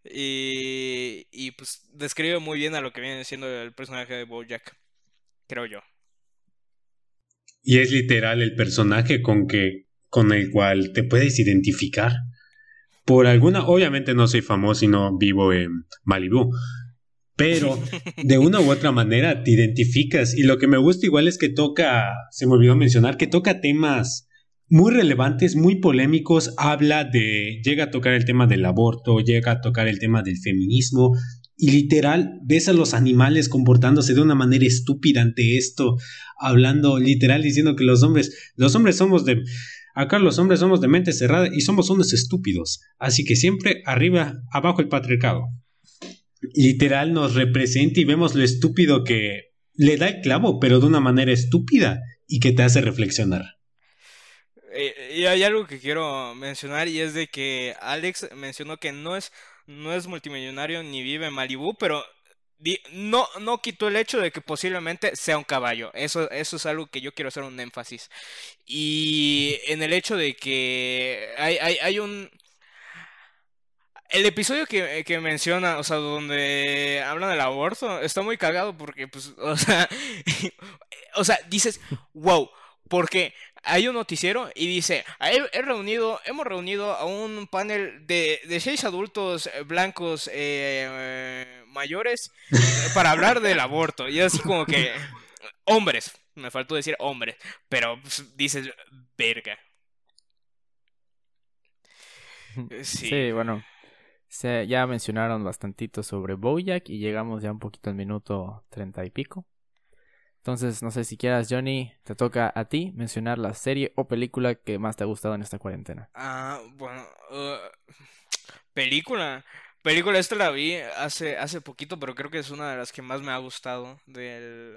Y, y pues describe muy bien a lo que viene siendo el personaje de Bojack, creo yo. Y es literal el personaje con que con el cual te puedes identificar. Por alguna, obviamente no soy famoso y no vivo en Malibu, pero de una u otra manera te identificas y lo que me gusta igual es que toca, se me olvidó mencionar, que toca temas muy relevantes, muy polémicos, habla de, llega a tocar el tema del aborto, llega a tocar el tema del feminismo y literal ves a los animales comportándose de una manera estúpida ante esto, hablando literal diciendo que los hombres, los hombres somos de, acá los hombres somos de mente cerrada y somos unos estúpidos, así que siempre arriba, abajo el patriarcado. Literal nos representa y vemos lo estúpido que le da el clavo, pero de una manera estúpida y que te hace reflexionar. Eh, y hay algo que quiero mencionar y es de que Alex mencionó que no es, no es multimillonario ni vive en Malibú, pero no, no quitó el hecho de que posiblemente sea un caballo. Eso, eso es algo que yo quiero hacer un énfasis. Y en el hecho de que hay, hay, hay un... El episodio que, que menciona, o sea, donde hablan del aborto, está muy cagado porque, pues, o sea, o sea, dices, wow, porque hay un noticiero y dice, hemos reunido a un panel de, seis adultos blancos eh, mayores eh, para hablar del aborto. Y así como que, hombres, me faltó decir hombres, pero pues, dices, verga. Sí. Bueno. ya mencionaron bastantito sobre Bojack y llegamos ya un poquito al minuto treinta y pico. Entonces, no sé si quieras, Johnny, te toca a ti mencionar la serie o película que más te ha gustado en esta cuarentena. Ah, bueno, uh, película. Película esta la vi hace, hace poquito, pero creo que es una de las que más me ha gustado del,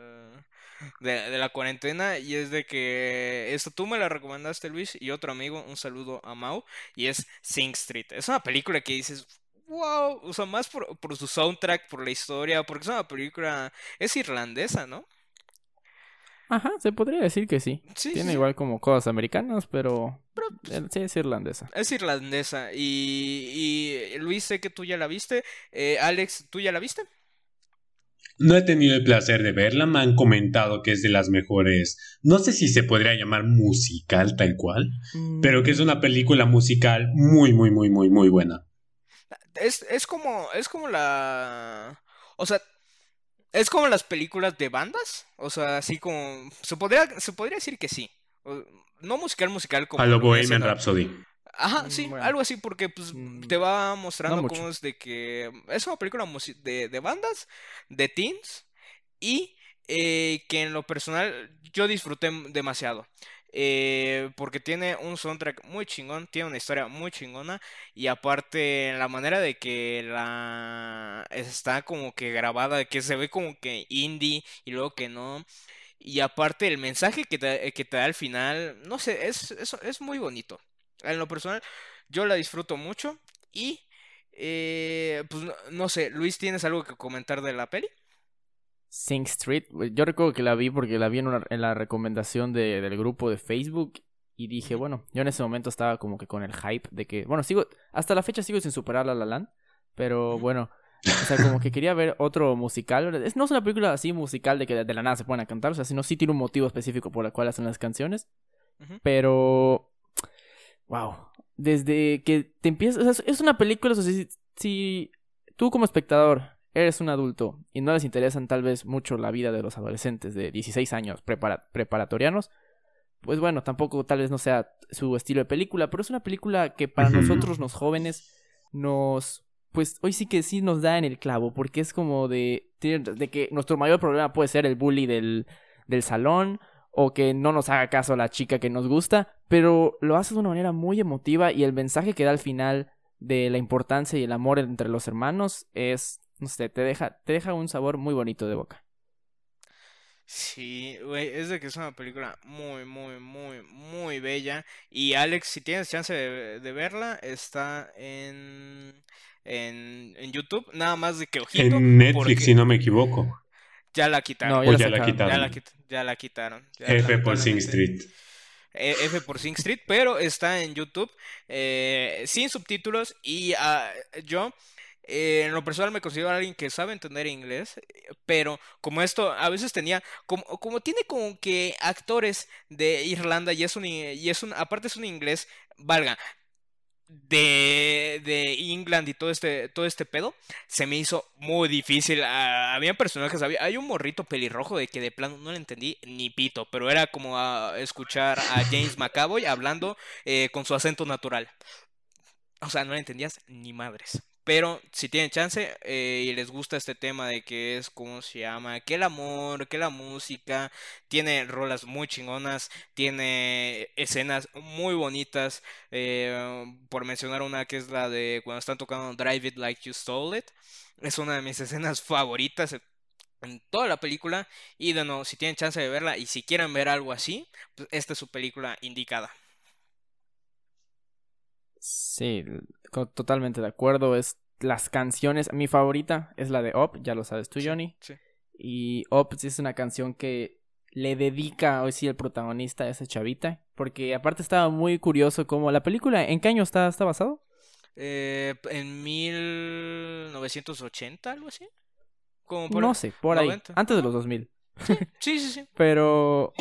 de, la cuarentena. Y es de que esta tú me la recomendaste, Luis, y otro amigo, un saludo a Mau, y es Sing Street. Es una película que dices, wow, o sea, más por, por su soundtrack, por la historia, porque es una película, es irlandesa, ¿no? Ajá, se podría decir que sí. Tiene sí. igual como cosas americanas, pero eh, sí es irlandesa. Es irlandesa. Y, y Luis, sé que tú ya la viste. Eh, Alex, ¿tú ya la viste? No he tenido el placer de verla, me han comentado que es de las mejores, no sé si se podría llamar musical tal cual, pero que es una película musical muy, muy, muy, muy, muy buena. Es, es como, es como la... O sea, es como las películas de bandas. O sea, así como... Se podría, se podría decir que sí. No musical, musical como... A lo Bohemian Rhapsody. Ajá, Mm, sí, bueno. algo así porque pues Mm, te va mostrando mucho. cómo es de que es una película musi- de, de bandas, de teens y eh, que en lo personal yo disfruté demasiado. Eh, porque tiene un soundtrack muy chingón, tiene una historia muy chingona y aparte la manera de que la está como que grabada, que se ve como que indie y luego que no. Y aparte el mensaje que te, que te da al final, no sé, es, es, es muy bonito. En lo personal, yo la disfruto mucho. Y, eh, pues no sé, Luis, ¿tienes algo que comentar de la peli? Sing Street, yo recuerdo que la vi porque la vi en, una- en la recomendación de- del grupo de Facebook Y dije, bueno, yo en ese momento estaba como que con el hype de que, bueno, sigo, hasta la fecha sigo sin superar La La Land, pero bueno, o sea, como que quería ver otro musical. Es, no es una película así musical de que de la nada se a cantar, o sea, sino sí tiene un motivo específico por el cual hacen las canciones. Pero, wow, desde que te empiezas, o sea, es- es una película, o sea, si, si tú como espectador eres un adulto y no les interesan tal vez mucho la vida de los adolescentes de 16 años prepara- preparatorianos, pues bueno, tampoco tal vez no sea su estilo de película, pero es una película que para nosotros los jóvenes nos pues hoy sí que sí nos da en el clavo, porque es como de, de que nuestro mayor problema puede ser el bully del, del salón o que no nos haga caso la chica que nos gusta, pero lo hace de una manera muy emotiva y el mensaje que da al final de la importancia y el amor entre los hermanos es, no sé, te deja, te deja un sabor muy bonito de boca. Sí, güey, es de que es una película muy, muy, muy, muy bella. Y Alex, si tienes chance de, de verla, está en, en, en YouTube. Nada más de que ojito, En Netflix, porque si no me equivoco. ya la quitaron. No, O ya la ya la sacaron. Ya quitaron. la, quit- ya la quitaron. ya F por Sing. Street. Eh, F por Sing Street, pero está en YouTube eh, sin subtítulos y ah, yo eh, en lo personal me considero alguien que sabe entender inglés, pero como esto a veces tenía, como, como tiene como que actores de Irlanda y es un, y es un, aparte es un inglés, valga, de, de England y todo este, todo este pedo, se me hizo muy difícil. Ah, había personajes, había, hay un morrito pelirrojo de que de plano no le entendí ni pito, pero era como escuchar a James McAvoy hablando eh, con su acento natural. O sea, no le entendías ni madres. Pero si tienen chance eh, y les gusta este tema de que es, ¿cómo se llama? Que el amor, que la música, tiene rolas muy chingonas, tiene escenas muy bonitas, eh, por mencionar una que es la de cuando están tocando Drive It Like You Stole It. Es una de mis escenas favoritas en toda la película. Y de si tienen chance de verla y si quieren ver algo así, pues esta es su película indicada. Sí, totalmente de acuerdo. Es las canciones. Mi favorita es la de Up, ya lo sabes tú, Sí, Johnny. sí. Y Up sí es una canción que le dedica hoy sí el protagonista a esa chavita. Porque aparte estaba muy curioso como la película, ¿en qué año está, está basado? Eh, en 1980, algo así. Como por No sé, por ahí. 90. Antes de los 2000. Sí, sí, sí. Pero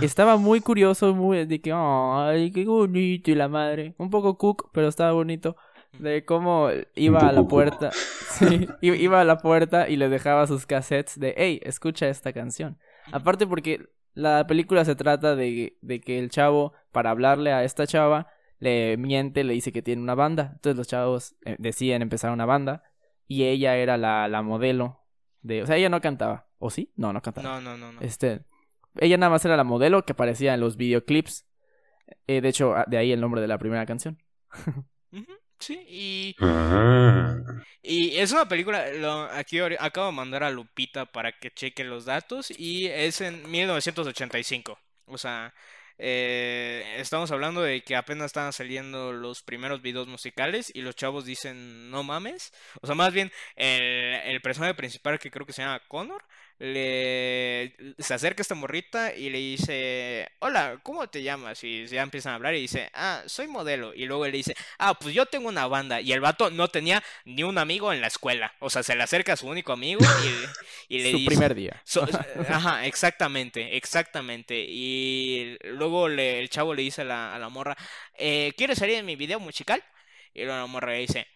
estaba muy curioso, muy de que, ay, qué bonito y la madre. Un poco cook, pero estaba bonito. De cómo iba a la puerta. Sí, iba a la puerta y le dejaba sus cassettes de, hey, escucha esta canción. Aparte porque la película se trata de, de que el chavo, para hablarle a esta chava, le miente, le dice que tiene una banda. Entonces los chavos eh, deciden empezar una banda y ella era la, la modelo de... O sea, ella no cantaba. ¿O sí? No, no cantaba. No, no, no, no. Este, ella nada más era la modelo que aparecía en los videoclips. Eh, de hecho, a- de ahí el nombre de la primera canción. Ujú, Sí, y, Ah. y es una película, lo, aquí acabo de mandar a Lupita para que cheque los datos y es en 1985. O sea, eh, estamos hablando de que apenas estaban saliendo los primeros videos musicales y los chavos dicen, no mames. O sea, más bien el, el personaje principal que creo que se llama Connor. Le, se acerca esta morrita y le dice, hola, ¿cómo te llamas? Y ya empiezan a hablar y dice, ah, soy modelo. Y luego él le dice, ah, pues yo tengo una banda. Y el vato no tenía ni un amigo en la escuela. O sea, se le acerca a su único amigo y, y le Su dice... primer día. So- ajá, exactamente, exactamente. Y luego le- el chavo le dice a la, a la morra, eh, ¿quieres salir en mi video musical? Y luego la morra le dice,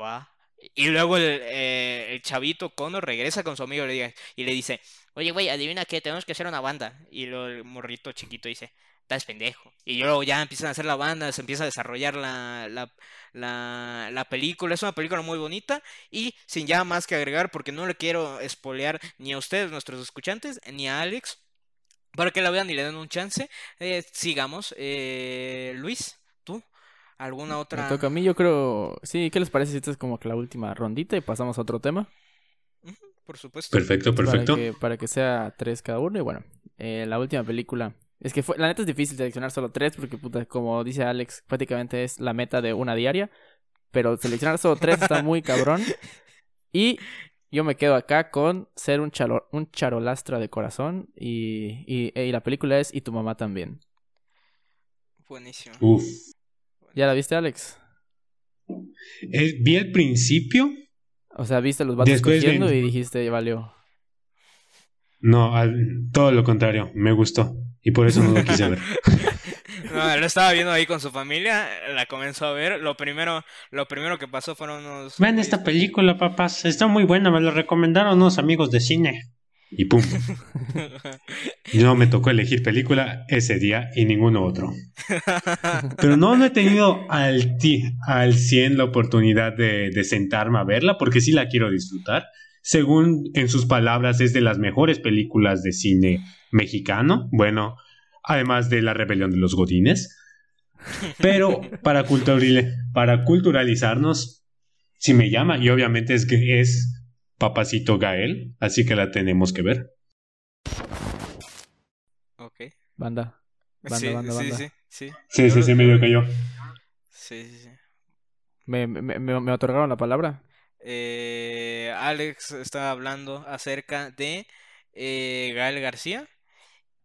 va. Y luego el, eh, el chavito Connor regresa con su amigo y le, dice, oye, güey, adivina qué, tenemos que hacer una banda. Y luego el morrito chiquito dice, estás pendejo. Y luego ya empiezan a hacer la banda, se empieza a desarrollar la, la, la, la película. Es una película muy bonita y sin ya más que agregar, porque no le quiero espolear ni a ustedes, nuestros escuchantes, ni a Alex, para que la vean y le den un chance. Eh, sigamos. Eh, Luis, ¿Alguna Me otra? toca a mí, yo creo... Sí, ¿qué les parece si esta es como que la última rondita y pasamos a otro tema? Por supuesto. Perfecto, perfecto. Para que, para que sea tres cada uno. Y bueno, eh, la última película. Es que fue, la neta es difícil seleccionar solo tres porque, puta, como dice Alex, prácticamente es la meta de una diaria. Pero seleccionar solo tres está muy cabrón. Y yo me quedo acá con ser un, chalo- un charolastra de corazón. Y, y, y la película es Y tu mamá también. Buenísimo. Uf. ¿Ya la viste, Alex? Eh, vi el principio. O sea, viste los vatos Después cogiendo de- y dijiste, ya valió. No, al- todo lo contrario. Me gustó. Y por eso no lo quise ver. No, lo estaba viendo ahí con su familia, la comenzó a ver. Lo primero, lo primero que pasó fueron unos. Vean esta película, papás. Está muy buena. Me la recomendaron unos amigos de cine. Y pum. No me tocó elegir película ese día y ninguno otro. Pero no, no he tenido al, ti- al 100 la oportunidad de, de sentarme a verla porque sí la quiero disfrutar. Según en sus palabras, es de las mejores películas de cine mexicano. Bueno, además de La Rebelión de los Godines. Pero para, culturali- para culturalizarnos, si me llama, y obviamente es que es Papacito Gael, así que la tenemos que ver. ok. Banda. Banda, sí, banda, sí, banda. sí, sí. Sí, sí, medio cayó. Sí, sí, sí. ¿Me, me, me, me otorgaron la palabra? Eh, Alex estaba hablando acerca de eh, Gael García.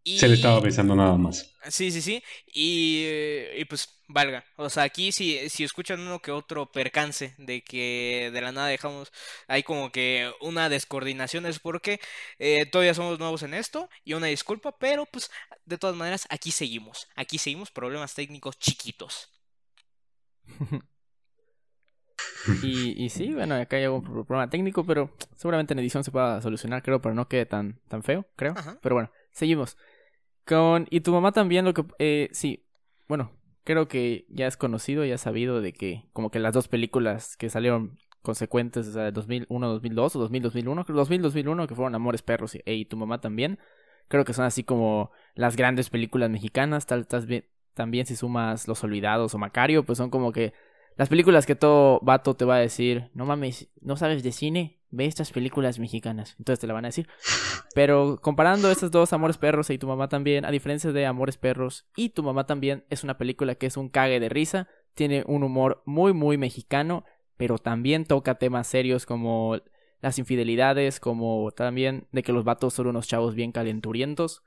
Y... Se le estaba besando nada más. Sí, sí, sí. Y, eh, y pues valga. O sea, aquí si, si escuchan uno que otro percance de que de la nada dejamos hay como que una descoordinación es porque eh, todavía somos nuevos en esto y una disculpa, pero pues de todas maneras aquí seguimos. Aquí seguimos problemas técnicos chiquitos. Y, y sí, bueno, acá hay pro- problema técnico, pero seguramente en edición se pueda solucionar, creo, pero no quede tan, tan feo, creo. Ajá. Pero bueno, seguimos. Con. Y tu mamá también lo que. Eh, sí. Bueno, creo que ya es conocido, ya es sabido de que como que las dos películas que salieron consecuentes, o sea, 2001, 2002 o 2000, 2001, creo 2000, 2001, que fueron Amores Perros y, y tu mamá también. Creo que son así como las grandes películas mexicanas, tal, tal también si sumas Los Olvidados o Macario, pues son como que las películas que todo vato te va a decir, no mames, no sabes de cine, ve estas películas mexicanas. Entonces te la van a decir. Pero comparando estos dos, Amores Perros y Tu Mamá también, a diferencia de Amores Perros y Tu Mamá también, es una película que es un cague de risa, tiene un humor muy, muy mexicano, pero también toca temas serios como las infidelidades, como también de que los vatos son unos chavos bien calenturientos.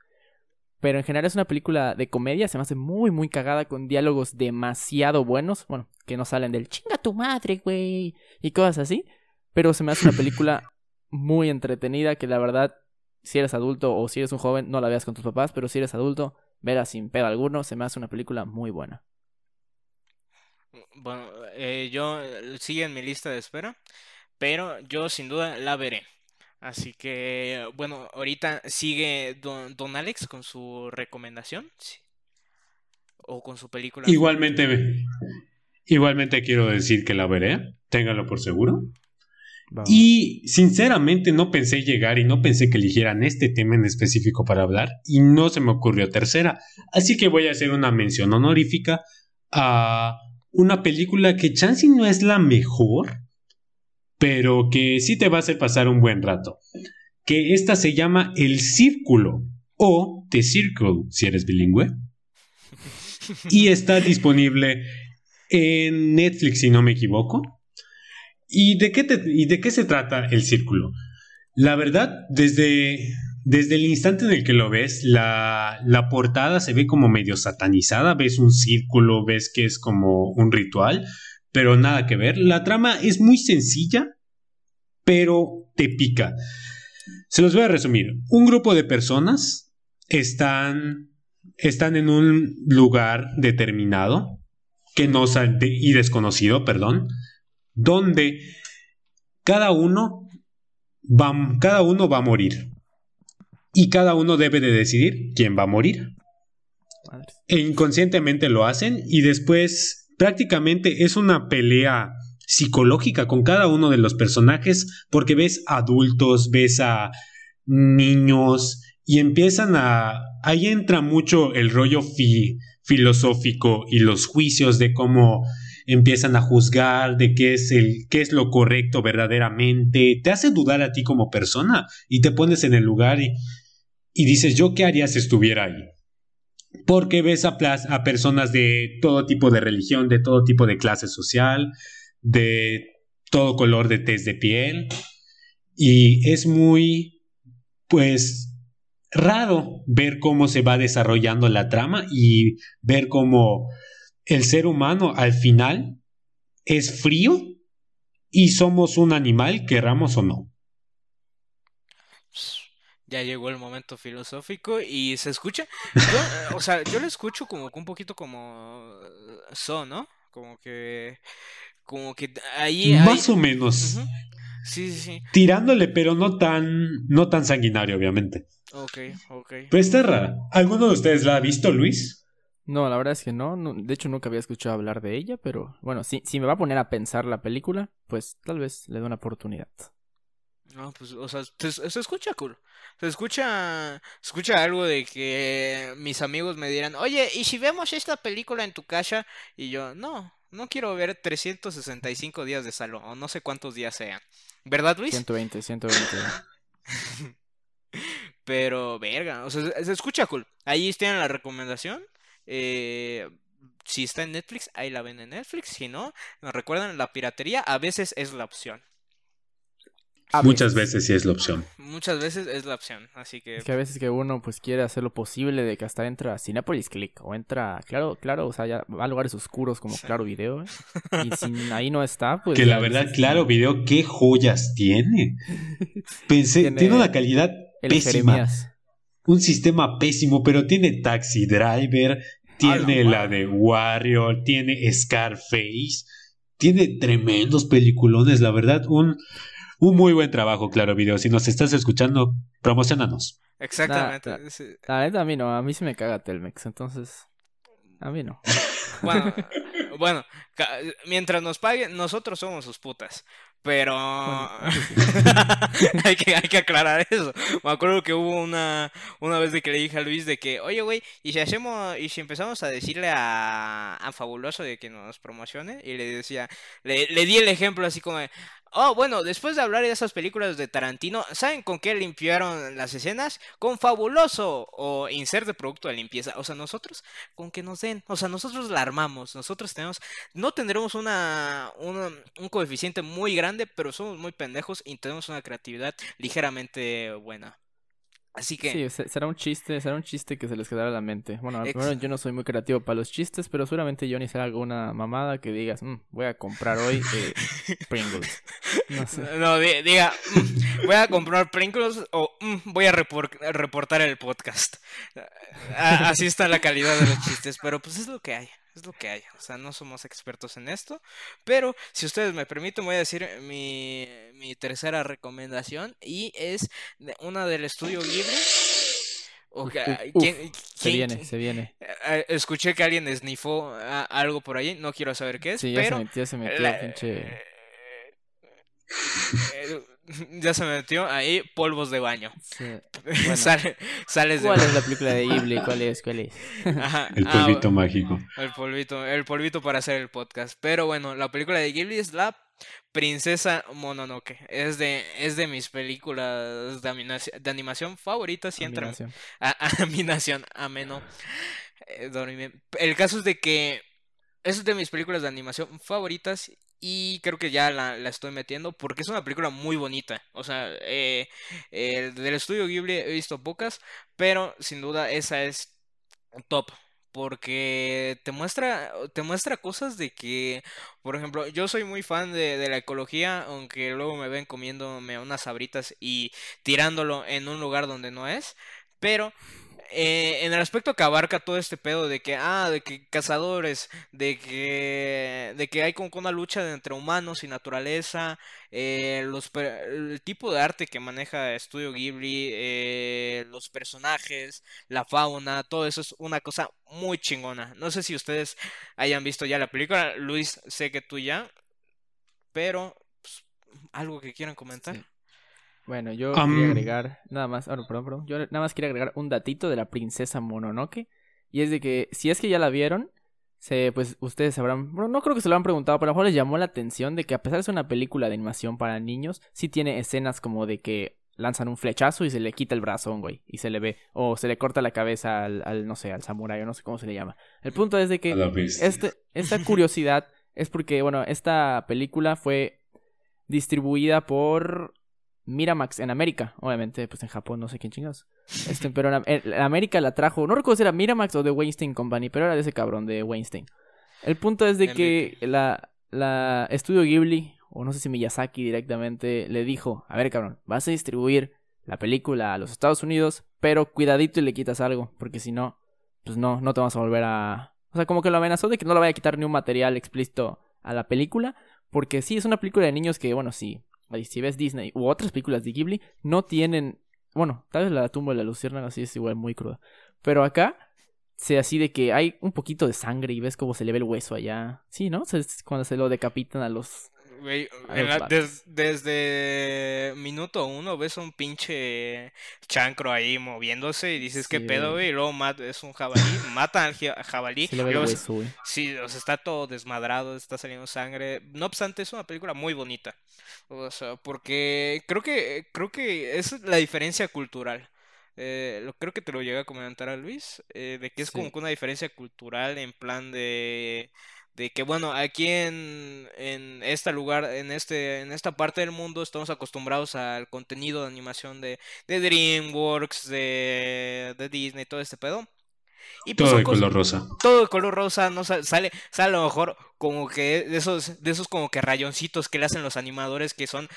Pero en general es una película de comedia, se me hace muy, muy cagada con diálogos demasiado buenos. Bueno, que no salen del chinga tu madre, güey, y cosas así. Pero se me hace una película muy entretenida que la verdad, si eres adulto o si eres un joven, no la veas con tus papás, pero si eres adulto, verla sin pedo alguno, se me hace una película muy buena. Bueno, eh, yo eh, sigue en mi lista de espera, pero yo sin duda la veré. Así que, bueno, ahorita sigue Don, Don Alex con su recomendación. sí. O con su película. Igualmente, igualmente quiero decir que la veré, ténganlo por seguro. Y sinceramente no pensé llegar y no pensé que eligieran este tema en específico para hablar y no se me ocurrió tercera. Así que voy a hacer una mención honorífica a una película que Chansey no es la mejor, pero que sí te va a hacer pasar un buen rato. Que esta se llama El Círculo o The Circle si eres bilingüe. Y está disponible en Netflix si no me equivoco. ¿Y de qué, y de qué se trata el círculo? La verdad, desde, desde el instante en el que lo ves, la, la portada se ve como medio satanizada, ves un círculo, ves que es como un ritual, pero nada que ver. La trama es muy sencilla, pero te pica. Se los voy a resumir. Un grupo de personas están, están en un lugar determinado que no y desconocido, perdón, donde cada uno va, cada uno va a morir y cada uno debe de decidir quién va a morir. E inconscientemente lo hacen y después prácticamente es una pelea psicológica con cada uno de los personajes porque ves adultos, ves a niños y empiezan a... Ahí entra mucho el rollo fi- filosófico y los juicios de cómo empiezan a juzgar de qué es el qué es lo correcto verdaderamente, te hace dudar a ti como persona y te pones en el lugar y, y dices, "¿Yo qué haría si estuviera ahí?" Porque ves a, a personas de todo tipo de religión, de todo tipo de clase social, de todo color de tez de piel y es muy pues raro ver cómo se va desarrollando la trama y ver cómo el ser humano al final es frío y somos un animal, querramos o no. Ya llegó el momento filosófico y se escucha. Yo, o sea, yo lo escucho como que un poquito como so, ¿no? Como que. Como que ahí. Más o menos. Sí, sí, sí. Tirándole, pero no tan, no tan sanguinario, obviamente. Ok, ok. Pero está rara. ¿Alguno de ustedes la ha visto, Luis? No, la verdad es que no, no, De hecho, nunca había escuchado hablar de ella, pero bueno, si, si me va a poner a pensar la película, pues tal vez le dé una oportunidad. No, pues, o sea, se, se escucha cool. Se escucha, se escucha algo de que mis amigos me dirán, oye, ¿y si vemos esta película en tu casa? Y yo, no, no quiero ver 365 días de salón, o no sé cuántos días sean. ¿Verdad, Luis? 120, 120. Pero, verga, o sea, se, se escucha cool. Ahí tienen la recomendación. Eh, si está en Netflix, ahí la ven en Netflix. Si no, nos recuerdan, la piratería a veces es la opción. A Muchas veces sí es la opción. Muchas veces es la opción, así que... Es que a veces que uno pues quiere hacer lo posible de que hasta entra a Cinepolis Click o entra, claro, claro, o sea, ya va a lugares oscuros como Sí. Claro Video. ¿eh? Y si ahí no está, pues... que la verdad, claro, video, qué joyas tiene. Pensé, Tiene tiene, una calidad El pésima. Jeremías. Un sistema pésimo, pero tiene Taxi Driver, tiene la la de Warrior, tiene Scarface, tiene tremendos peliculones, la verdad, un, un muy buen trabajo, claro, video. Si nos estás escuchando, promocionanos. Exactamente. La neta a mí no, a mí sí me caga Telmex, entonces... A mí no. Bueno, bueno, mientras nos paguen, nosotros somos sus putas. Pero hay que, hay que aclarar eso. Me acuerdo que hubo una, una vez de que le dije a Luis de que, oye, güey, y si hacemos, y si empezamos a decirle a, a Fabuloso de que nos promocione, y le decía, le, le di el ejemplo así como de, oh, bueno, después de hablar de esas películas de Tarantino, ¿saben con qué limpiaron las escenas? Con Fabuloso o insert de producto de limpieza. O sea, nosotros con que nos den, o sea, nosotros la armamos, nosotros tenemos, no tendremos una, una- un coeficiente muy grande, pero somos muy pendejos y tenemos una creatividad ligeramente buena. Así que, Sí, se- será un chiste, será un chiste que se les quedará a la mente. Bueno, primero yo no soy muy creativo para los chistes, pero seguramente Johnny será alguna mamada que digas, "Mm, voy a comprar hoy eh, Pringles. No sé. no, di- diga, "Mm, voy a comprar Pringles o "Mm, voy a repor- reportar el podcast. Así está la calidad de los chistes, pero pues es lo que hay. Es lo que hay, o sea, no somos expertos en esto, pero si ustedes me permiten voy a decir mi, mi tercera recomendación y es de- una del estudio Ghibli. Uf, uf, ¿quién- Se quién- viene, se viene. eh, Escuché que alguien snifó ah, algo por ahí, no quiero saber qué es, Sí, ya se metió, se metió, la- pinche... ya se metió ahí polvos de baño. sí. Bueno, Sale- sales de ¿Cuál es la película de Ghibli? ¿Cuál es? ¿Cuál es? Ajá, El ah, polvito mágico. el polvito, el polvito para hacer el podcast. Pero bueno, la película de Ghibli es la Princesa Mononoke. Es de, es de mis películas de, animaci- de animación favoritas. Y entra Combinación. a, animación ameno. Eh, dormir. El caso es de que es de mis películas de animación favoritas y creo que ya la, estoy metiendo porque es una película muy bonita. O sea, eh, eh, del estudio Ghibli he visto pocas, pero sin duda esa es top. Porque te muestra, te muestra cosas de que, por ejemplo, yo soy muy fan de, de la ecología, aunque luego me ven comiéndome unas sabritas y tirándolo en un lugar donde no es. Pero eh, en el aspecto que abarca todo este pedo de que, ah, de que cazadores, de que, de que hay como una lucha entre humanos y naturaleza, eh, los, el tipo de arte que maneja Estudio Ghibli, eh, los personajes, la fauna, todo eso es una cosa muy chingona. No sé si ustedes hayan visto ya la película, Luis, sé que tú ya, pero pues, algo que quieran comentar. Bueno, yo Am- quería agregar, nada más, no, perdón, perdón, yo nada más quería agregar un datito de la princesa Mononoke, y es de que si es que ya la vieron, se, pues ustedes sabrán, bueno, no creo que se lo han preguntado, pero a lo mejor les llamó la atención de que a pesar de ser una película de animación para niños, sí tiene escenas como de que lanzan un flechazo y se le quita el brazo a un güey, y se le ve, o se le corta la cabeza al, al no sé, al samurái, o no sé cómo se le llama. El punto es de que este, esta curiosidad es porque, bueno, esta película fue distribuida por Miramax en América. Obviamente, pues en Japón no sé quién chingados. Este, pero en, Am- en América la trajo, no recuerdo si era Miramax o de Weinstein Company, pero era de ese cabrón de Weinstein. El punto es de que la, la estudio Ghibli, o no sé si Miyazaki directamente, le dijo, a ver cabrón, vas a distribuir la película a los Estados Unidos, pero cuidadito y le quitas algo, porque si no, pues no, no te vamos a volver a... O sea, como que lo amenazó de que no le vaya a quitar ni un material explícito a la película, porque sí, es una película de niños que, bueno, sí, ahí si ves Disney u otras películas de Ghibli, no tienen... Bueno, tal vez la tumba de la luciérnaga sí es igual muy cruda, pero acá se así de que hay un poquito de sangre y ves cómo se le ve el hueso allá. Sí, ¿no? Cuando se lo decapitan a los... Güey, la- des- desde minuto uno ves un pinche chancro ahí moviéndose y dices, ¿qué Sí, pedo, güey. Y luego mat- es un jabalí, matan al ja- jabalí. El luego se- hueso, güey. Sí, o sea, está todo desmadrado, está saliendo sangre. No obstante, es una película muy bonita. O sea, porque creo que creo que es la diferencia cultural. Eh, lo, creo que te lo llega a comentar a Luis, eh, de que es Sí. como que una diferencia cultural en plan de de que bueno, aquí en, en este lugar, en este, en esta parte del mundo estamos acostumbrados al contenido de animación de, de DreamWorks, de, de Disney, todo este pedo. Y pues Todo de color rosa. todo de color rosa, no sa- sale, sale a lo mejor como que de esos, de esos como que rayoncitos que le hacen los animadores que son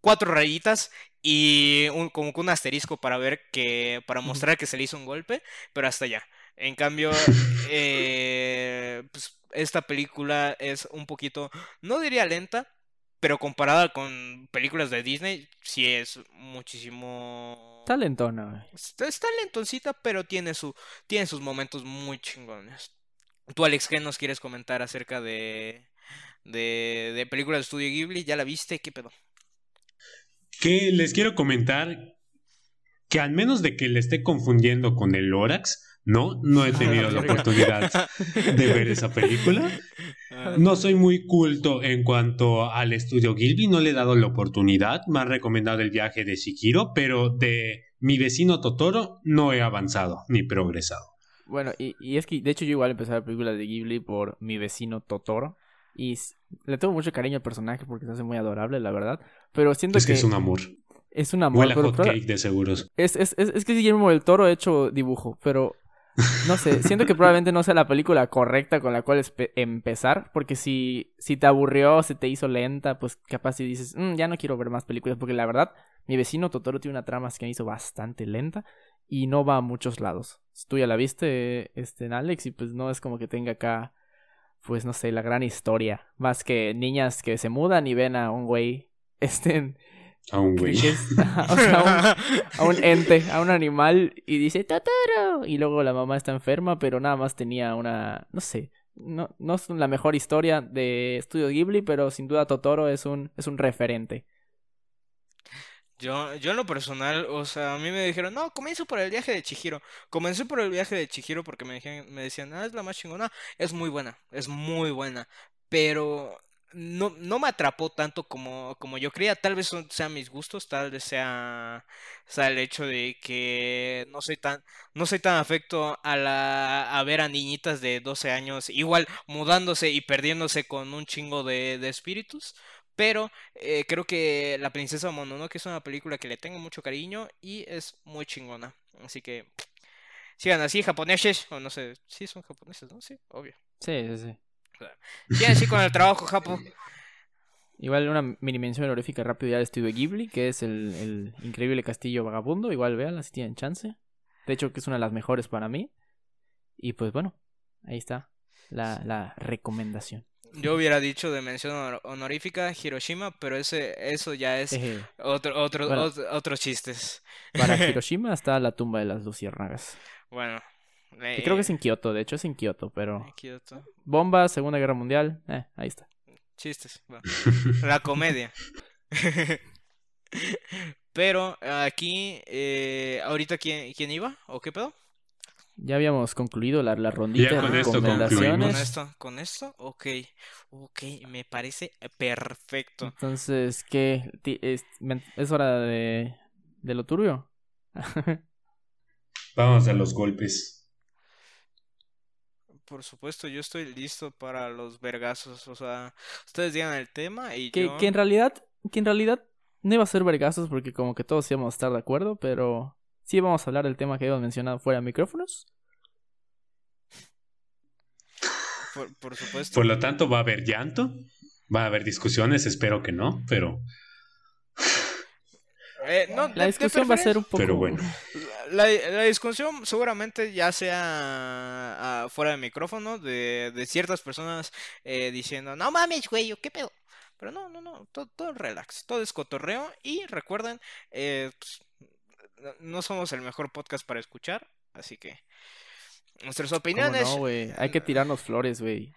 cuatro rayitas y un, como que un asterisco para ver que, para mostrar que se le hizo un golpe, pero hasta allá. En cambio, eh, pues, esta película es un poquito, no diría lenta, pero comparada con películas de Disney, sí es muchísimo... Está lentona. Está, está lentoncita, pero tiene su, tiene sus momentos muy chingones. Tú, Alex, ¿qué nos quieres comentar acerca de, de, de películas de Estudio Ghibli? ¿Ya la viste? ¿Qué pedo? Que les quiero comentar que al menos de que le esté confundiendo con el Lorax, no, no he tenido la oportunidad de ver esa película. No soy muy culto en cuanto al estudio Gilby, no le he dado la oportunidad. Me han recomendado el viaje de Shikiro, pero de mi vecino Totoro no he avanzado ni progresado. Bueno, y, y es que de hecho yo igual empecé a ver películas de Ghibli por mi vecino Totoro. Y le tengo mucho cariño al personaje porque se hace muy adorable, la verdad. Pero siento Es que es un amor. es un amor. Huele a hot cake de seguros. es, es, es, es que Guillermo del Toro hecho dibujo, pero no sé, siento que probablemente no sea la película correcta con la cual empezar, porque si, si te aburrió, se te hizo lenta, pues capaz si dices, "Mm, ya no quiero ver más películas, porque la verdad, mi vecino Totoro tiene una trama que me hizo bastante lenta y no va a muchos lados. Tú ya la viste, este, en Alex, y pues no es como que tenga acá, pues no sé, la gran historia, más que niñas que se mudan y ven a un güey, este, A un güey. que es- o sea, un- a un ente, a un animal y dice Totoro y luego la mamá está enferma, pero nada más tenía una, no sé, no, no es la mejor historia de Estudio Ghibli, pero sin duda Totoro es un es un referente. Yo, yo en lo personal, o sea, a mí me dijeron, no, comienzo por el viaje de Chihiro. Comencé por el viaje de Chihiro porque me, dijeron, me decían, ah, es la más chingona. Es muy buena, es muy buena. Pero no, no me atrapó tanto como, como yo creía. Tal vez sean mis gustos, tal vez sea, sea el hecho de que no soy tan, no soy tan afecto a la, a ver a niñitas de 12 años igual mudándose y perdiéndose con un chingo de, de espíritus. Pero eh, creo que La Princesa Mononoke es una película que le tengo mucho cariño y es muy chingona. Así que sigan así, japoneses, o no sé, sí son japoneses, ¿no? Sí, obvio. Sí, sí, sí. Sigan así con el trabajo, Japo. Igual una mini mención honorífica rápido ya de Estudio Ghibli, que es el, el increíble castillo vagabundo, igual véanla si tienen chance. De hecho que es una de las mejores para mí. Y pues bueno, ahí está la, la recomendación. Yo hubiera dicho de mención honor- honorífica Hiroshima, pero ese, eso ya es otro, otro, Bueno. ot- otros chistes. Para Hiroshima está la tumba de las luciérnagas. Bueno. Que creo que es en Kioto, de hecho es en Kioto, pero... eh, Kioto. Bomba, Segunda Guerra Mundial, eh, ahí está. Chistes. bueno. La comedia. Pero aquí, eh, ahorita, ¿quién, ¿quién iba? ¿O qué pedo? Ya habíamos concluido la, la rondita Ya de con esto ¿Con recomendaciones. esto? ¿Con esto? Ok. Ok, me parece perfecto. Entonces, ¿qué? Ti- ¿Es, men- es hora de, de lo turbio? Vamos a los golpes. Por supuesto, yo estoy listo para los vergazos. O sea, ustedes digan el tema y que, yo... que en realidad, que en realidad no iba a ser vergazos porque como que todos íbamos a estar de acuerdo, pero sí vamos a hablar del tema que habíamos mencionado fuera de micrófonos. Por, por supuesto. Por lo tanto, va a haber llanto, va a haber discusiones, espero que no, pero, Eh, no, La de discusión va a ser un poco... pero bueno. La, la discusión seguramente ya sea ah, fuera de micrófono de, de ciertas personas eh, diciendo, no mames, güey, ¿qué pedo? Pero no, no, no, todo, todo es relax, todo es cotorreo y recuerden, eh, pues, no- somos el mejor podcast para escuchar, así que nuestras ¿Cómo opiniones, no, güey? Hay que tirarnos flores, güey.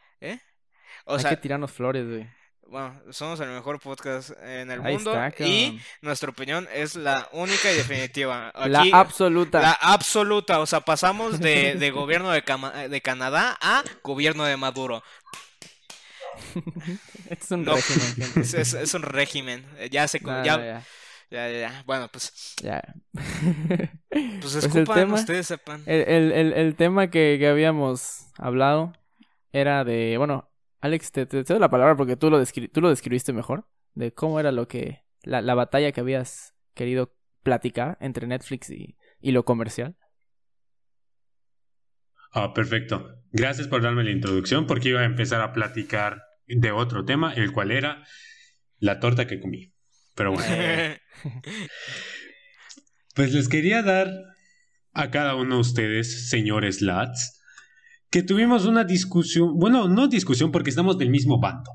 o Hay sea, que tirarnos flores, güey. Bueno, somos el mejor podcast en el Ahí mundo está, y nuestra opinión es la única y definitiva. La absoluta. La absoluta, o sea, pasamos de, de gobierno de, Cama- de Canadá a gobierno de Maduro. Es un No. régimen, gente. Es, es- es un régimen. eh, Ya se. ya, ya, ya, ya, ya. Bueno, pues. ya. Pues Pues el escupan, tema- ustedes sepan. El, el, el, el tema que, que habíamos hablado era de, bueno, Alex, te, te, te doy la palabra porque tú lo, descri- tú lo describiste mejor, de cómo era lo que, la, la batalla que habías querido platicar entre Netflix y, y lo comercial. Ah, perfecto. Gracias por darme la introducción porque iba a empezar a platicar de otro tema, el cual era la torta que comí. Pero bueno, pues les quería dar a cada uno de ustedes, señores lads, que tuvimos una discusión, bueno, no discusión porque estamos del mismo bando.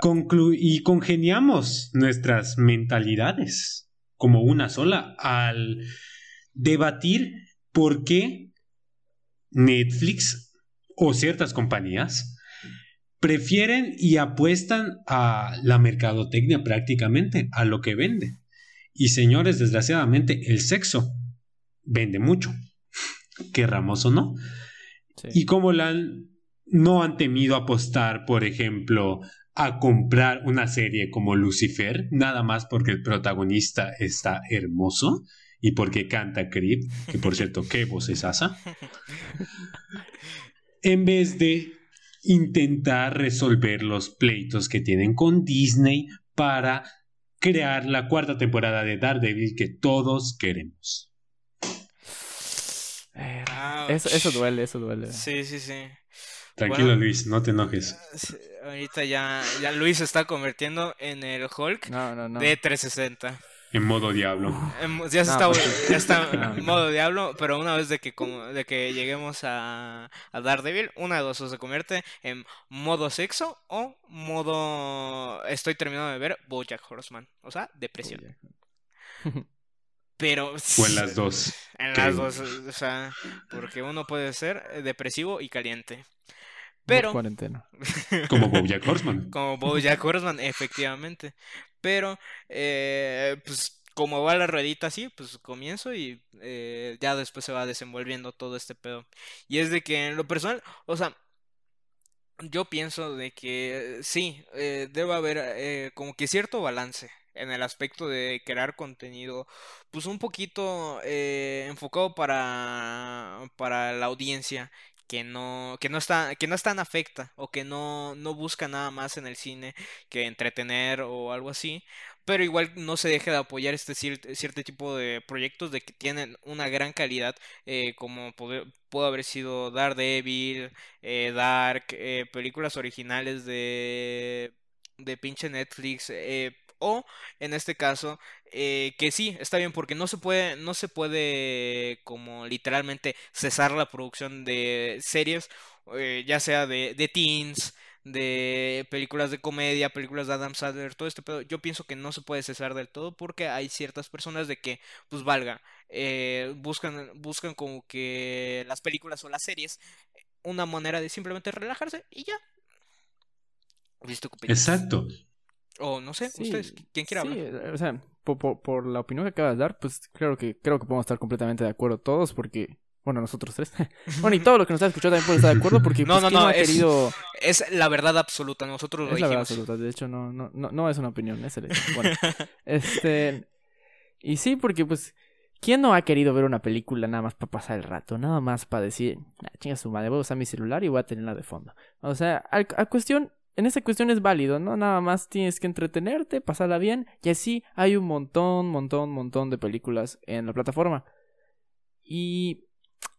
Conclu- y congeniamos nuestras mentalidades como una sola al debatir por qué Netflix o ciertas compañías prefieren y apuestan a la mercadotecnia prácticamente, a lo que vende. Y señores, desgraciadamente el sexo vende mucho, querramos o no. Sí. Y la han- no han temido apostar, por ejemplo, a comprar una serie como Lucifer, nada más porque el protagonista está hermoso y porque canta Creep, que por cierto, qué voz es asa, en vez de intentar resolver los pleitos que tienen con Disney para crear la cuarta temporada de Daredevil que todos queremos. Eh. Eso, eso duele, eso duele. Sí, sí, sí. Tranquilo Bueno. Luis, no te enojes. Sí, Ahorita ya, ya Luis se está convirtiendo en el Hulk No, no, no. de 360. En modo diablo. Ya, se No, está, pues- ya está en modo diablo, pero una vez de que, como- de que lleguemos a, a Daredevil, una de dos o se convierte en modo sexo o modo estoy terminando de ver Bojack Horseman, o sea, depresión. Pero O en las dos. en las dos, o sea, porque uno puede ser eh, depresivo y caliente. Pero cuarentena. Como Bojack Horseman. como Bojack Horseman, efectivamente. Pero, eh, pues, como va la ruedita así, pues comienzo y eh, ya después se va desenvolviendo todo este pedo. Y es de que en lo personal, o sea, yo pienso de que sí, eh, debe haber eh, como que cierto balance en el aspecto de crear contenido, pues un poquito eh, enfocado para, para la audiencia que no, que no está, que no es tan afecta o que no, no busca nada más en el cine que entretener o algo así, pero igual no se deje de apoyar este cier- cierto tipo de proyectos de que tienen una gran calidad, eh, como puede, haber sido Daredevil, eh, Dark, eh, películas originales de, de pinche Netflix, eh, o en este caso, eh, que sí, está bien, porque no se puede, no se puede como literalmente cesar la producción de series, eh, ya sea de, de teens, de películas de comedia, películas de Adam Sandler, todo este pedo. Yo pienso que no se puede cesar del todo porque hay ciertas personas de que, pues valga, eh, buscan, buscan como que las películas o las series una manera de simplemente relajarse y ya. ¿Viste qué opinas? Exacto. O no sé, Sí, ustedes, ¿quién quiere sí, hablar? o sea, por, por, por la opinión que acabas de dar, pues creo que creo que podemos estar completamente de acuerdo todos porque bueno, nosotros tres. bueno, y todo lo que nos está escuchando también puede estar de acuerdo porque No, pues, no, ¿quién no, ha es- querido Es la verdad absoluta, nosotros lo es la verdad dijimos. absoluta, de hecho no no no, no es una opinión, es el hecho. Bueno, este y sí, porque pues ¿Quién no ha querido ver una película nada más para pasar el rato? Nada más para decir, "Ah, chinga su madre, voy a usar mi celular y voy a tenerla de fondo. O sea, a, a cuestión, en esa cuestión es válido, ¿no? Nada más tienes que entretenerte, pasarla bien, y así hay un montón, montón, montón de películas en la plataforma. Y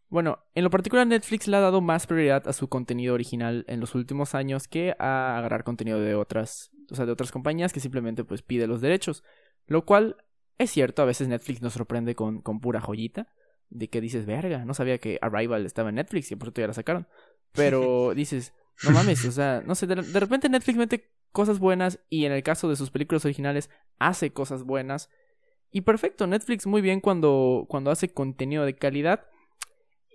bueno, en lo particular Netflix le ha dado más prioridad a su contenido original en los últimos años que a agarrar contenido de otras, o sea, de otras compañías que simplemente pues pide los derechos, lo cual es cierto, a veces Netflix nos sorprende con, con pura joyita, de que dices, verga, no sabía que Arrival estaba en Netflix y por eso ya la sacaron. Pero dices, no mames, o sea, no sé, de, repente Netflix mete cosas buenas y en el caso de sus películas originales hace cosas buenas. Y perfecto, Netflix muy bien cuando, cuando hace contenido de calidad.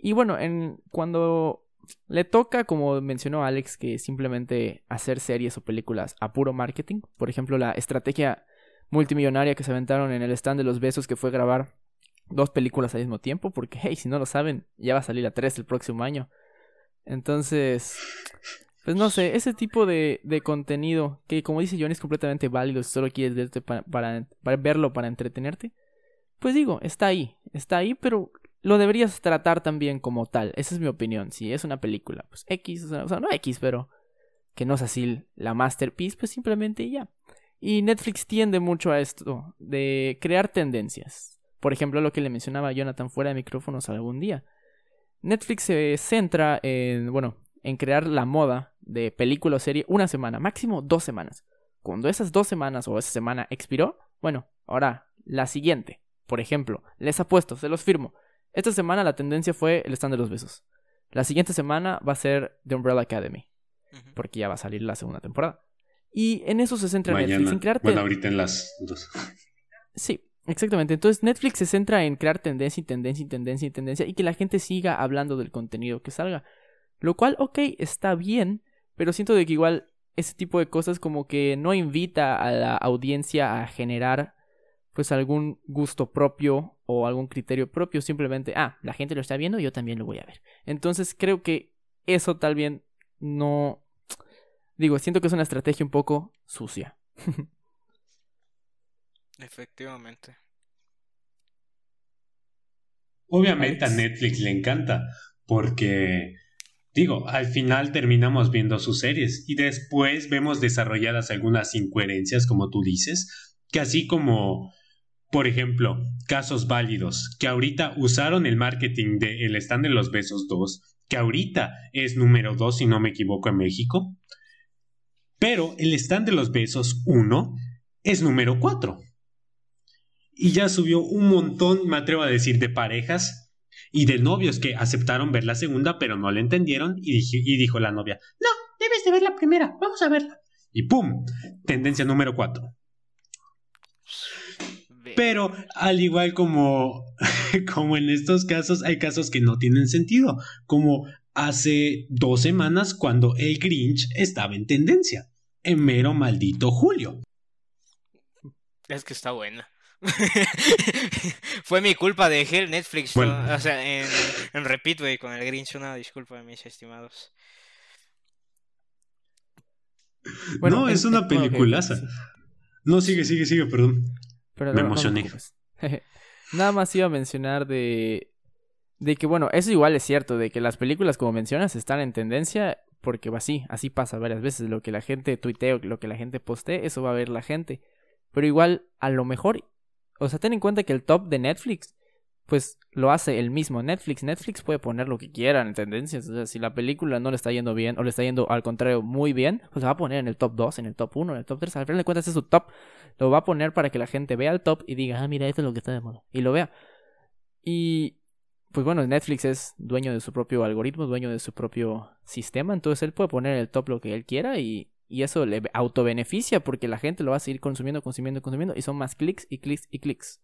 Y bueno, en, cuando le toca, como mencionó Alex, que simplemente hacer series o películas a puro marketing. Por ejemplo, la estrategia multimillonaria que se aventaron en el stand de los besos que fue grabar dos películas al mismo tiempo. Porque, hey, si no lo saben, ya va a salir la 3 el próximo año. Entonces, pues no sé, ese tipo de, de contenido que como dice Johnny es completamente válido si solo quieres verte para, verlo para entretenerte, pues digo, está ahí, está ahí, pero lo deberías tratar también como tal, esa es mi opinión, si es una película, pues X, o sea, o sea no X, pero que no es así la masterpiece, pues simplemente ya. Y Netflix tiende mucho a esto, de crear tendencias. Por ejemplo, lo que le mencionaba Jonathan fuera de micrófonos algún día Netflix se centra en, bueno, en crear la moda de película o serie una semana, máximo dos semanas. Cuando esas dos semanas o esa semana expiró, bueno, ahora la siguiente. Por ejemplo, les apuesto, se los firmo. Esta semana la tendencia fue el stand de los besos. La siguiente semana va a ser The Umbrella Academy. Porque ya va a salir la segunda temporada. Y en eso se centra Mañana. Netflix, en crear Bueno, ahorita en las dos. Sí, Exactamente, entonces Netflix se centra en crear tendencia y tendencia y tendencia y tendencia y que la gente siga hablando del contenido que salga. Lo cual, ok, está bien, pero siento de que igual ese tipo de cosas como que no invita a la audiencia a generar pues algún gusto propio o algún criterio propio, simplemente, ah, la gente lo está viendo, yo también lo voy a ver. Entonces creo que eso tal bien no... Digo, siento que es una estrategia un poco sucia. Efectivamente. Obviamente a Netflix le encanta, porque, digo, al final terminamos viendo sus series y después vemos desarrolladas algunas incoherencias, como tú dices, que así como, por ejemplo, casos válidos, que ahorita usaron el marketing de El Stand de los Besos 2, que ahorita es número 2, si no me equivoco, en México, pero el Stand de los Besos 1 es número 4 y ya subió un montón, me atrevo a decir, de parejas y de novios que aceptaron ver la segunda, pero no la entendieron y, dije, y dijo la novia, no, debes de ver la primera, vamos a verla. Y ¡pum! Tendencia número 4. Pero al igual como, como en estos casos, hay casos que no tienen sentido, como hace dos semanas cuando el Grinch estaba en tendencia, en mero maldito julio. Es que está buena. Fue mi culpa, dejé el Netflix, Bueno. ¿no? o sea, en, en repeat, güey, con el Grinch, una disculpa, mis estimados. Bueno, no, es una peliculaza. sí. No, sigue, sigue, sigue, perdón. Pero Me no- no emocioné. preocupes. Nada más iba a mencionar de. De que, bueno, eso igual es cierto, de que las películas, como mencionas, están en tendencia, porque va así, así pasa varias veces. Lo que la gente tuitee o lo que la gente postee, eso va a ver la gente. Pero igual, a lo mejor, o sea, ten en cuenta que el top de Netflix, pues lo hace el mismo Netflix. Netflix puede poner lo que quiera en tendencias. O sea, si la película no le está yendo bien, o le está yendo al contrario muy bien, pues la va a poner en el top 2, en el top 1, en el top 3. Al final de cuentas es su top lo va a poner para que la gente vea el top y diga, ah, mira, esto es lo que está de moda. Y lo vea. Y pues bueno, Netflix es dueño de su propio algoritmo, dueño de su propio sistema, entonces él puede poner en el top lo que él quiera y, y eso le autobeneficia porque la gente lo va a seguir consumiendo, consumiendo, consumiendo y son más clics y clics y clics.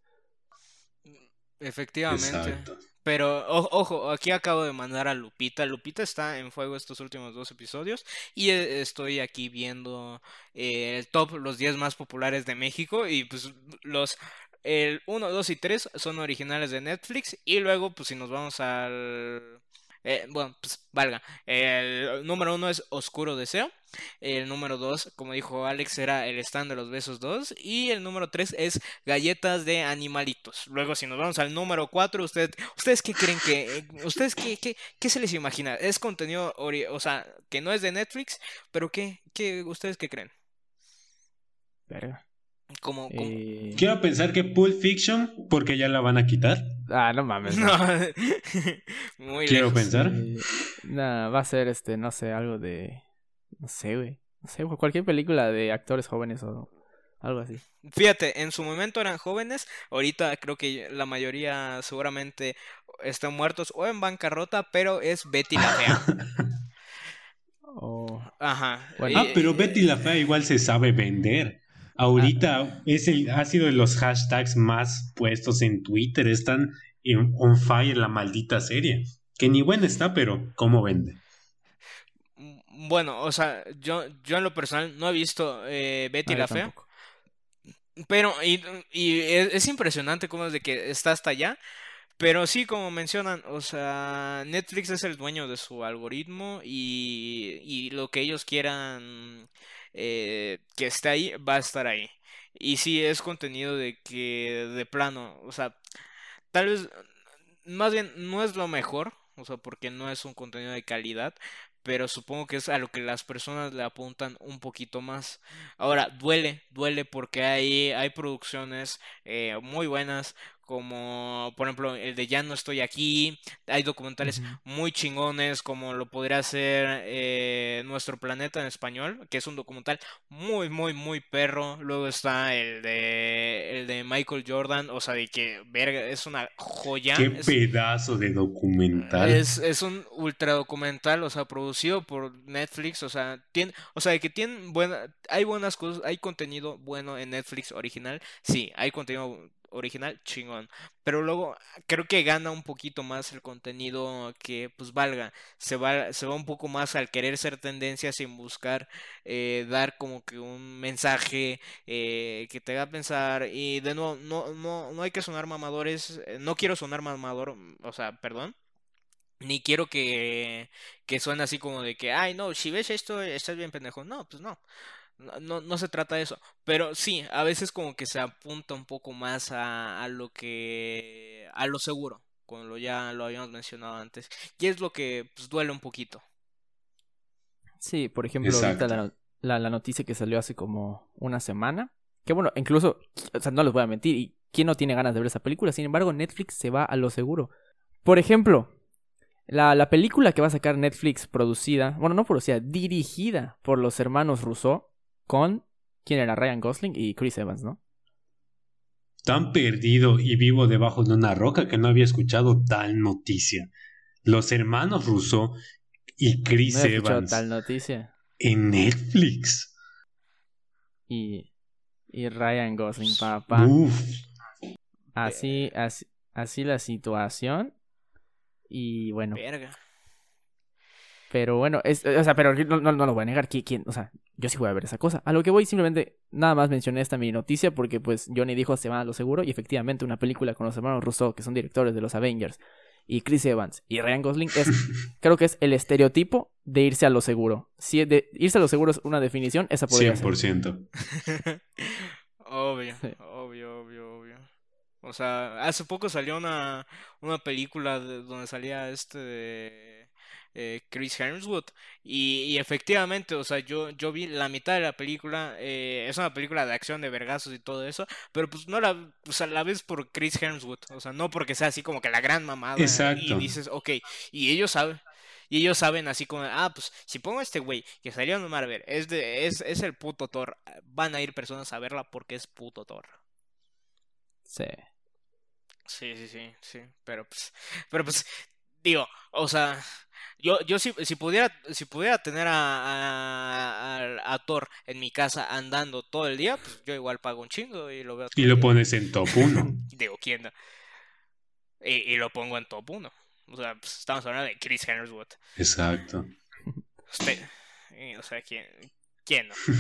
Efectivamente. Exacto. Pero o- ojo, aquí acabo de mandar a Lupita. Lupita está en fuego estos últimos dos episodios. Y eh, estoy aquí viendo eh, el top, los 10 más populares de México. Y pues los el 1, 2 y 3 son originales de Netflix. Y luego, pues si nos vamos al Eh, bueno, pues valga. El número uno es Oscuro Deseo. El número dos, como dijo Alex, era el stand de los besos 2. Y el número tres es galletas de animalitos. Luego, si nos vamos al número cuatro, usted, ¿ustedes qué creen que... eh, ¿Ustedes qué, qué, qué se les imagina? Es contenido, o sea, que no es de Netflix, pero ¿qué, qué ustedes qué creen? Verga. Como, como- Eh, Quiero pensar que Pulp Fiction, porque ya la van a quitar. Ah, no mames. no. No, muy Quiero lejos. pensar. Eh, nah, va a ser este, no sé, algo de. No sé, güey. No sé, güey, cualquier película de actores jóvenes o algo así. Fíjate, en su momento eran jóvenes, ahorita creo que la mayoría seguramente están muertos o en bancarrota, pero es Betty la Fea. O. Ajá. Bueno. Ah, Y- pero Betty la Fea igual se sabe vender. Ahorita es el, ha sido de los hashtags más puestos en Twitter. Están en on fire la maldita serie. Que ni buena está, pero ¿cómo vende? mm, Bueno, o sea, yo, yo en lo personal no he visto eh, Betty Ah, yo la Fea, tampoco. pero y, y es, es impresionante cómo es de que está hasta allá. Pero sí, como mencionan, o sea, Netflix es el dueño de su algoritmo y, y lo que ellos quieran eh, que esté ahí, va a estar ahí. Y sí, es contenido de que de plano, o sea, tal vez, más bien, no es lo mejor, o sea, porque no es un contenido de calidad, pero supongo que es a lo que las personas le apuntan un poquito más. Ahora, duele, duele porque hay, hay producciones eh, muy buenas, como por ejemplo el de Ya no estoy aquí, hay documentales muy chingones, como lo podría hacer eh, Nuestro Planeta en español, que es un documental muy, muy, muy perro. Luego está el de, el de Michael Jordan, o sea, de que, verga, es una joya. Qué es- pedazo de documental. es, es un ultra documental, o sea, producido por Netflix, o sea, tiene, o sea, que tienen buena, hay buenas cosas, hay contenido bueno en Netflix original, sí, hay contenido original chingón, pero luego creo que gana un poquito más el contenido que pues valga, se va, se va un poco más al querer ser tendencia sin buscar eh, dar como que un mensaje eh, que te haga pensar y de nuevo, no, no, no hay que sonar mamadores, eh, no quiero sonar mamador, o sea, perdón. Ni quiero que, que suene así como de que, ay, no, si ves esto, estás bien pendejo. No, pues no. No, no, no se trata de eso. Pero sí, a veces como que se apunta un poco más a, a lo que... a lo seguro, como lo ya lo habíamos mencionado antes. Y es lo que pues, duele un poquito. Sí, por ejemplo, ahorita la, la noticia que salió hace como una semana. Que bueno, incluso, o sea, no les voy a mentir. ¿Y quién no tiene ganas de ver esa película? Sin embargo, Netflix se va a lo seguro. Por ejemplo, la, la película que va a sacar Netflix producida, bueno, no producida, dirigida por los hermanos Rousseau con, ¿quién era? Ryan Gosling y Chris Evans, ¿no? Tan perdido y vivo debajo de una roca que no había escuchado tal noticia. Los hermanos Russo y Chris No Evans tal noticia. en Netflix. Y, y Ryan Gosling, papá. Uf. Así, así, así la situación. Y bueno, Verga. Pero bueno, es, o sea, pero no, no, no lo voy a negar. ¿quién, quién? O sea, yo sí voy a ver esa cosa. A lo que voy, simplemente, nada más mencioné esta mini noticia porque, pues, Johnny dijo se va a lo seguro. Y efectivamente, una película con los hermanos Rousseau, que son directores de los Avengers, y Chris Evans y Ryan Gosling, es, creo que es el estereotipo de irse a lo seguro. Si de, irse a lo seguro es una definición, esa podría ser. 100%. Obvio, Sí. obvio, obvio, obvio. O sea, hace poco salió una, una película de- donde salía este de eh, Chris Hemsworth y, y efectivamente, o sea, yo, yo vi la mitad de la película, eh, es una película de acción de vergazos y todo eso, pero pues no la, o sea, la ves por Chris Hemsworth, o sea, no porque sea así como que la gran mamada y Exacto. dices, ok, y ellos saben. Y ellos saben así como, ah, pues si pongo a este güey que salió en Marvel, es, de, es, es el puto Thor, van a ir personas a verla porque es puto Thor. Sí. Sí, sí, sí, sí, pero pues, pero pues, digo, o sea, yo, yo si, si pudiera, si pudiera tener a, a, a- a Thor en mi casa andando todo el día, pues yo igual pago un chingo y lo veo Y lo día. pones en top 1. Digo, ¿quién no? Y, y lo pongo en top 1. O sea, pues, estamos hablando de Chris Hemsworth. Exacto. Usted, y, o sea, ¿quién, quién no?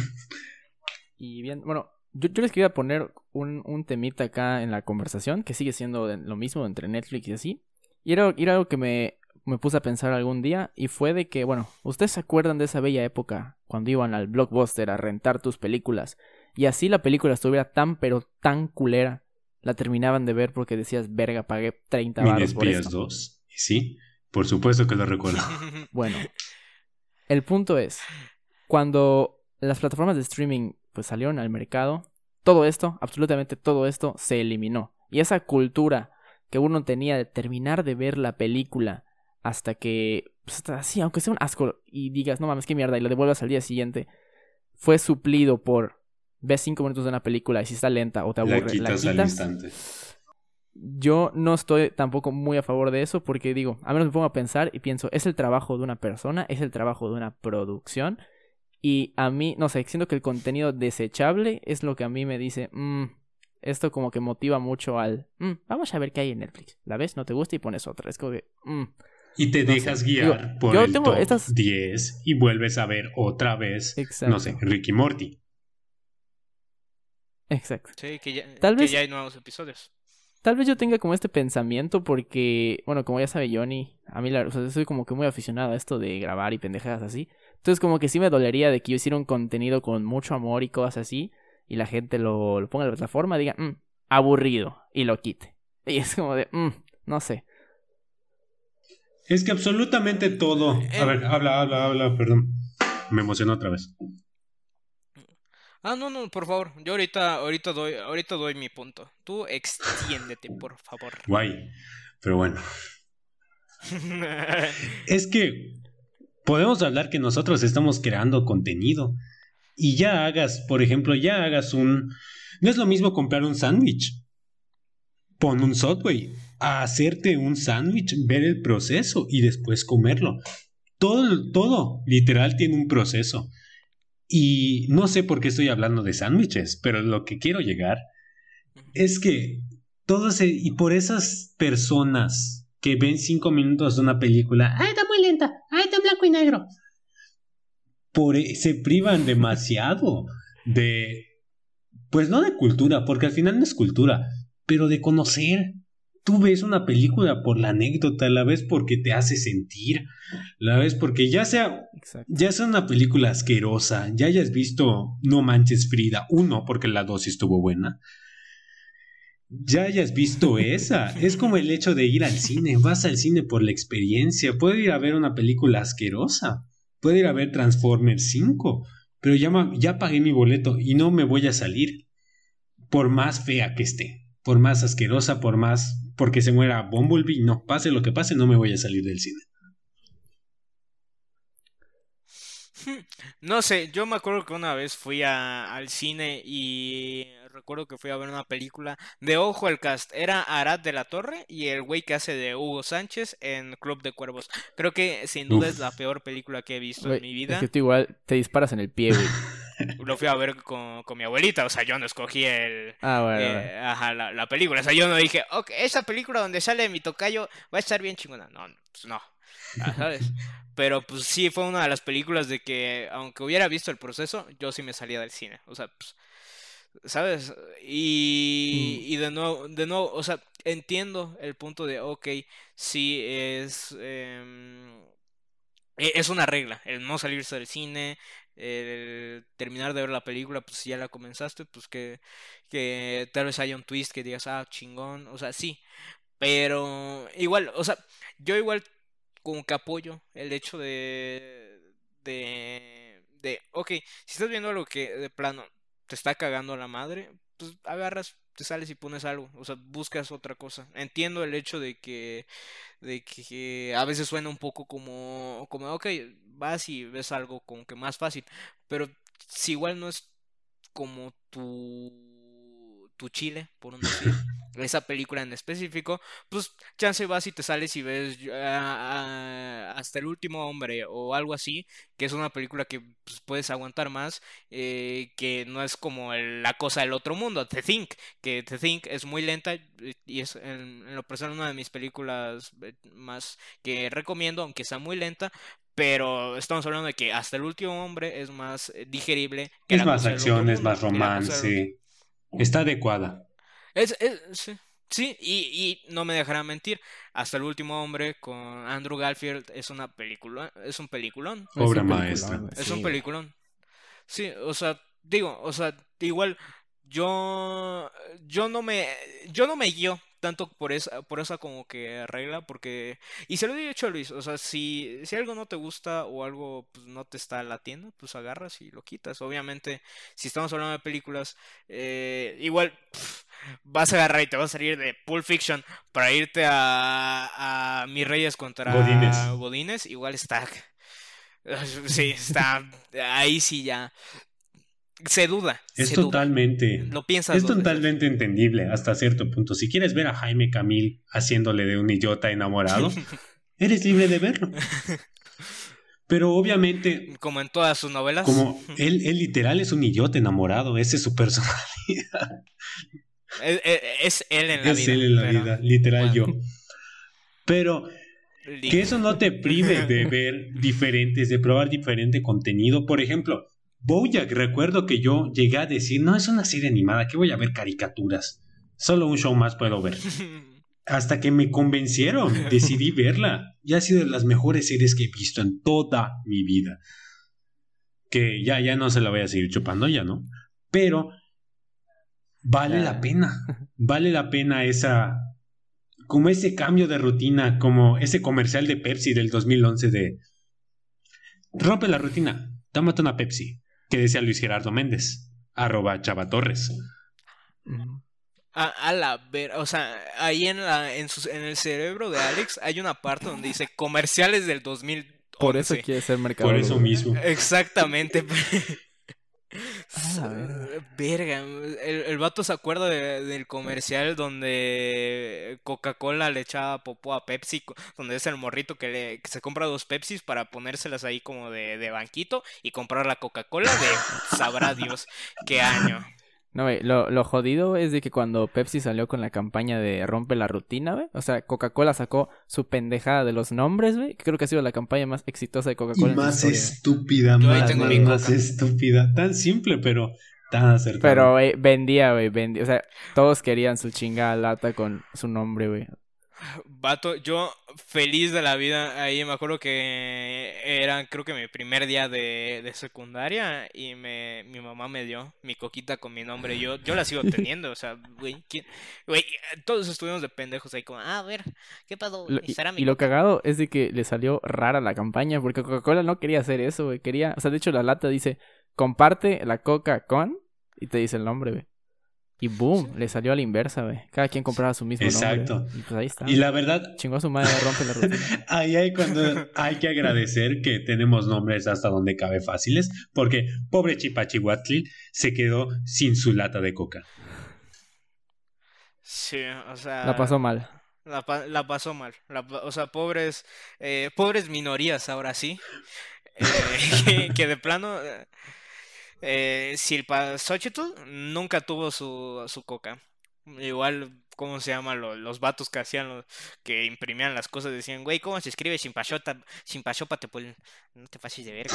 Y bien, bueno, yo, yo les quería poner un, un temita acá en la conversación, que sigue siendo lo mismo entre Netflix y así. Y era, era algo que me me puse a pensar algún día y fue de que, bueno, ¿ustedes se acuerdan de esa bella época cuando iban al blockbuster a rentar tus películas y así la película estuviera tan pero tan culera, la terminaban de ver porque decías, verga, pagué 30 Mini baros por esto? 2. Y sí, por supuesto que lo recuerdo. Bueno, el punto es, cuando las plataformas de streaming pues salieron al mercado, todo esto, absolutamente todo esto se eliminó. Y esa cultura que uno tenía de terminar de ver la película hasta que, pues así, aunque sea un asco y digas, no mames, qué mierda, y lo devuelvas al día siguiente, fue suplido por ves cinco minutos de una película y si está lenta o te aburre, la quitas al instante. yo no estoy tampoco muy a favor de eso porque digo, a menos me pongo a pensar y pienso, es el trabajo de una persona, es el trabajo de una producción y a mí, no sé, siento que el contenido desechable es lo que a mí me dice, "Mm, esto como que motiva mucho al, "Mm, vamos a ver qué hay en Netflix, la ves, no te gusta y pones otra, es como que, "Mm". Y te No dejas sé. guiar Digo, por yo el tengo top estas- 10 y vuelves a ver otra vez, Exacto. no sé, Ricky Morty. Exacto. Sí, que ya, Tal que vez- ya hay nuevos episodios. Tal vez yo tenga como este pensamiento porque, bueno, como ya sabe Johnny, a mí la, o sea, soy como que muy aficionado a esto de grabar y pendejadas así. Entonces como que sí me dolería de que yo hiciera un contenido con mucho amor y cosas así y la gente lo, lo ponga en la plataforma y diga, "Mm, aburrido y lo quite. Y es como de, "Mm, no sé. Es que absolutamente todo. A Eh. ver, habla, habla, habla, perdón. Me emocionó otra vez. Ah, no, no, por favor. Yo ahorita, ahorita doy, ahorita doy mi punto. Tú extiéndete, por favor. Guay. Pero bueno. Es que podemos hablar que nosotros estamos creando contenido. Y ya hagas, por ejemplo, ya hagas un... No es lo mismo comprar un sándwich. Pon un Subway. A hacerte un sándwich, ver el proceso y después comerlo. Todo, todo, literal, tiene un proceso. Y no sé por qué estoy hablando de sándwiches, pero lo que quiero llegar es que todo ese, y por esas personas que ven cinco minutos de una película, ay, está muy lenta, ay, está en blanco y negro, por, e- se privan demasiado de, pues no de cultura, porque al final no es cultura, pero de conocer. Tú ves una película por la anécdota, la ves porque te hace sentir, la ves porque ya sea Exacto. ya sea una película asquerosa, ya hayas visto No Manches Frida 1 porque la dosis estuvo buena, ya hayas visto esa. Es como el hecho de ir al cine, vas al cine por la experiencia, puedo ir a ver una película asquerosa, puedo ir a ver Transformers 5, pero ya, ya pagué mi boleto y no me voy a salir, por más fea que esté, por más asquerosa, por más... porque se muera Bumblebee, no, pase lo que pase, no me voy a salir del cine. No sé, yo me acuerdo que una vez fui al cine y recuerdo que fui a ver una película de Ojo el cast. Era Arad de la Torre y el güey que hace de Hugo Sánchez en Club de Cuervos. Creo que sin duda Uf. es la peor película que he visto en mi Es vida. que tú igual te disparas en el pie, güey. Lo fui a ver con, con mi abuelita, o sea, yo no escogí el, Ah, bueno. eh, bueno. ajá, la, la película. O sea, yo no dije, ok, esa película donde sale mi tocayo va a estar bien chingona. No, no, pues no. Ah, ¿Sabes? Pero pues sí, fue una de las películas de que, aunque hubiera visto el proceso, yo sí me salía del cine. O sea, pues, ¿sabes? Y, Mm. y de nuevo, de nuevo, o sea, entiendo el punto de, ok, sí es... em, e- es una regla, el no salirse del cine, el terminar de ver la película, pues si ya la comenzaste, pues que, que tal vez haya un twist que digas, ah, chingón, o sea, sí, pero igual, o sea, yo igual como que apoyo el hecho de, de, de, ok, si estás viendo algo que de plano te está cagando la madre, pues agarras, te sales y pones algo, o sea, buscas otra cosa. Entiendo el hecho de que, de que a veces suena un poco como, como, ok, vas y ves algo como que más fácil, pero si igual no es como tu, tu chile, por un decir, esa película en específico, pues chance vas y te sales y ves ah, ah, hasta el último hombre o algo así, que es una película que pues, puedes aguantar más, eh, que no es como el- la cosa del otro mundo, The Think, que The Think es muy lenta eh, y es en, en lo personal una de mis películas eh, más que recomiendo, aunque sea muy lenta. Pero estamos hablando de que hasta el último hombre es más eh, digerible que Es más acción, es más romance. Está adecuada. es, es- sí, Sí, y, y no me dejará mentir. Hasta el último hombre con Andrew Garfield es una película, es un peliculón. Es un Obra peliculón, maestra. Es Sí. un peliculón. Sí, o sea, digo, o sea, igual yo yo no me yo no me guío tanto por esa por esa como que regla porque y se lo he dicho a Luis, o sea, si si algo no te gusta o algo pues no te está latiendo, pues agarras y lo quitas. Obviamente, si estamos hablando de películas, eh, igual vas a agarrar y te vas a salir de Pulp Fiction para irte a, a Mis Reyes contra Godínez. Godínez, igual está Sí, está ahí sí ya se duda, Es se duda. totalmente. Lo piensas Es veces. totalmente entendible hasta cierto punto. Si quieres ver a Jaime Camil haciéndole de un idiota enamorado, eres libre de verlo. Pero obviamente, Como en todas sus novelas. como él, él literal es un idiota enamorado, ese es su personalidad. Es, es- es él en la Es vida. él en la pero- vida, literal bueno. yo. Pero que eso no te prive de ver diferentes, de probar diferente contenido. Por ejemplo, Bojack, recuerdo que yo llegué a decir, no es una serie animada, que voy a ver caricaturas. Solo un show más puedo ver. Hasta que me convencieron, decidí verla. Y ha sido de las mejores series que he visto en toda mi vida. Que ya, ya no se la voy a seguir chupando, ya no. Pero vale Ya. la pena. Vale la pena esa. Como ese cambio de rutina, como ese comercial de Pepsi del 2011 de. Rompe la rutina, tómate una Pepsi. Que decía Luis Gerardo Méndez, arroba Chava Torres. A, a la ver, o sea, ahí en la en, sus- en el cerebro de Alex hay una parte donde dice comerciales del 2011. Por eso quiere ser mercado. Por eso mismo. Exactamente. A la verga. El, el vato se acuerda de- del comercial donde Coca-Cola le echaba popó a Pepsi, donde es el morrito que, le, que se compra dos Pepsis para ponérselas ahí como de, de banquito y comprar la Coca-Cola de sabrá Dios qué año. No, güey, lo, lo jodido es de que cuando Pepsi salió con la campaña de rompe la rutina, güey. O sea, Coca-Cola sacó su pendejada de los nombres, güey. que Creo que ha sido la campaña más exitosa de Coca-Cola. más historia, estúpida, Yo más, tengo más, más estúpida. Tan simple, pero tan acertada. Pero, güey, vendía, güey, vendía. O sea, todos querían su chingada lata con su nombre, güey. Vato, yo feliz de la vida, ahí me acuerdo que era creo que mi primer día de, de secundaria y me, mi mamá me dio mi coquita con mi nombre, yo, yo la sigo teniendo, o sea, güey, todos estuvimos de pendejos ahí como, ah, a ver, ¿qué pasó? Lo- ¿Y lo coca?" cagado es de que le salió rara la campaña porque Coca-Cola no quería hacer eso, güey. Quería, o sea, de hecho la lata dice, comparte la coca con y te dice el nombre, güey. Y boom, le salió a la inversa, güey. Cada quien compraba su mismo Exacto. nombre. Y pues ahí está. Y la verdad, Chingó a su madre, rompe la rutina. ahí hay cuando hay que agradecer que tenemos nombres hasta donde cabe fáciles, porque pobre Chipachihuatl se quedó sin su lata de coca. Sí, o sea... La pasó mal. La, pa- la pasó mal. La o sea, pobres, eh, pobres minorías ahora sí. eh, que, que de plano, eh, Silpa Xochitl nunca tuvo su, su coca. Igual, ¿cómo se llama? Lo- los vatos que hacían, lo- que imprimían las cosas, decían, güey, ¿cómo se escribe sin pachota, sin pachópate? Pues no te pases de verga,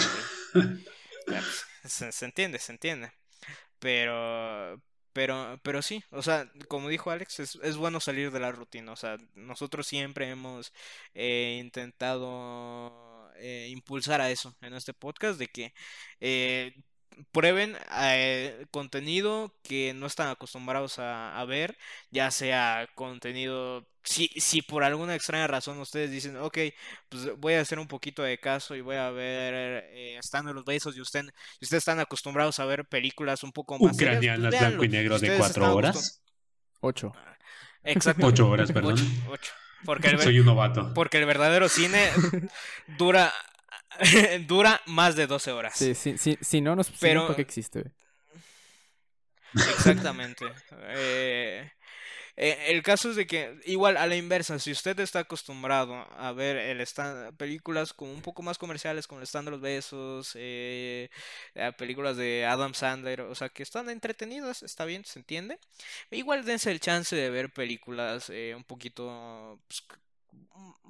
güey. Ya, pues, se, se entiende, se entiende. Pero, pero, pero sí, o sea, como dijo Alex, es, es bueno salir de la rutina. O sea, nosotros siempre hemos eh, intentado eh, impulsar a eso en este podcast, de que eh, prueben eh, contenido que no están acostumbrados a, a ver, ya sea contenido, si, si por alguna extraña razón ustedes dicen, ok, pues voy a hacer un poquito de caso y voy a ver eh, Estando los Besos y usted, ustedes están acostumbrados a ver películas un poco más serias, pues Ucranianas, véanlo. blanco y negro de cuatro horas. Ocho. Exacto. Ocho horas, perdón. Ocho, ocho. Porque el, Soy un novato. porque el verdadero cine dura dura más de 12 horas. Sí, sí, sí, si no, nos Pero- ¿para qué existe? Exactamente. Eh, eh, el caso es de que, igual a la inversa, si usted está acostumbrado a ver el stand, películas como un poco más comerciales, como el stand de los besos, eh, eh, películas de Adam Sandler, o sea, que están entretenidas, está bien, se entiende. Igual dense el chance de ver películas eh, un poquito pues,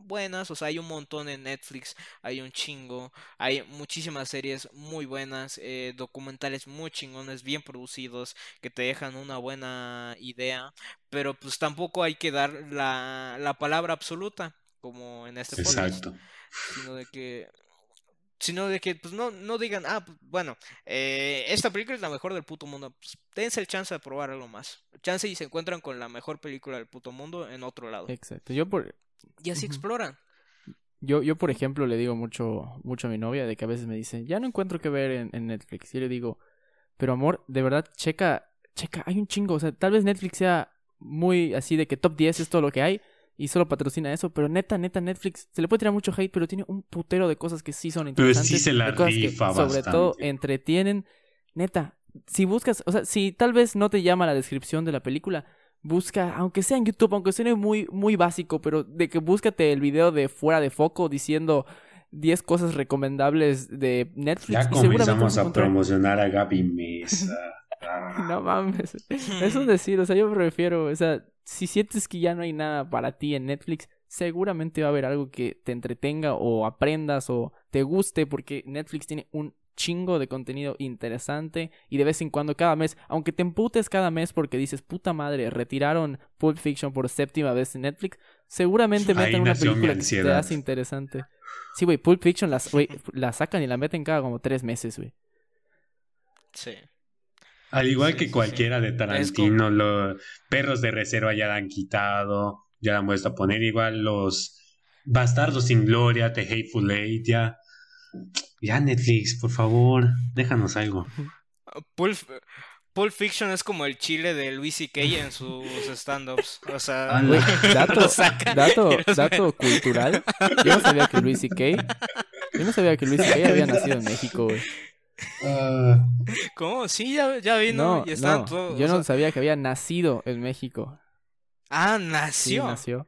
buenas, o sea, hay un montón en Netflix, hay un chingo, hay muchísimas series muy buenas, eh, documentales muy chingones, bien producidos, que te dejan una buena idea, pero pues tampoco hay que dar la, la palabra absoluta, como en este podcast, Exacto. sino de que sino de que pues no, no digan, ah, pues, bueno, eh, esta película es la mejor del puto mundo. Pues, dense el chance de probar algo más. Chance y se encuentran con la mejor película del puto mundo en otro lado. Exacto. Yo por, Y así exploran. yo, yo, por ejemplo, le digo mucho, mucho a mi novia de que a veces me dice, ya no encuentro qué ver en, en Netflix. Y yo le digo, pero amor, de verdad, checa, checa, hay un chingo. O sea, tal vez Netflix sea muy así de que top 10 es todo lo que hay y solo patrocina eso, pero neta, neta, Netflix se le puede tirar mucho hate, pero tiene un putero de cosas que sí son Pero sí interesantes. se la de cosas que rifa sobre todo entretienen. Neta, si buscas, o sea, si tal vez no te llama la descripción de la película, busca, aunque sea en YouTube, aunque suene muy, muy básico, pero de que búscate el video de fuera de foco diciendo 10 cosas recomendables de Netflix. Ya comenzamos a promocionar a Gaby Mesa. Ah. No mames. Es un decir, o sea, yo prefiero, o sea, si sientes que ya no hay nada para ti en Netflix, seguramente va a haber algo que te entretenga o aprendas o te guste porque Netflix tiene un chingo de contenido interesante y de vez en cuando cada mes, aunque te emputes cada mes porque dices, puta madre, retiraron Pulp Fiction por séptima vez en Netflix, seguramente Ahí meten una película que te hace interesante. Sí, güey, Pulp Fiction las, güey, la sacan y la meten cada como tres meses, güey. Sí. Al igual Sí, que sí, cualquiera de Tarantino, los perros de reserva ya la han quitado, ya la han vuelto a poner. Igual los bastardos sin gloria, The Hateful Eight, ya. Ya Netflix, por favor, déjanos algo. Pulp, Pulp Fiction es como el chile de Luis C.K. en sus stand-ups. O sea, Ala. Güey, dato, dato, cultural. Yo no sabía que Luis C.K. Yo no sabía que Luis C.K. había nacido en México, güey. Ah, ¿Cómo? Sí, ya, ya vino No, y están no, todos. yo o no sea- sabía que había nacido en México. Ah, Sí, nació.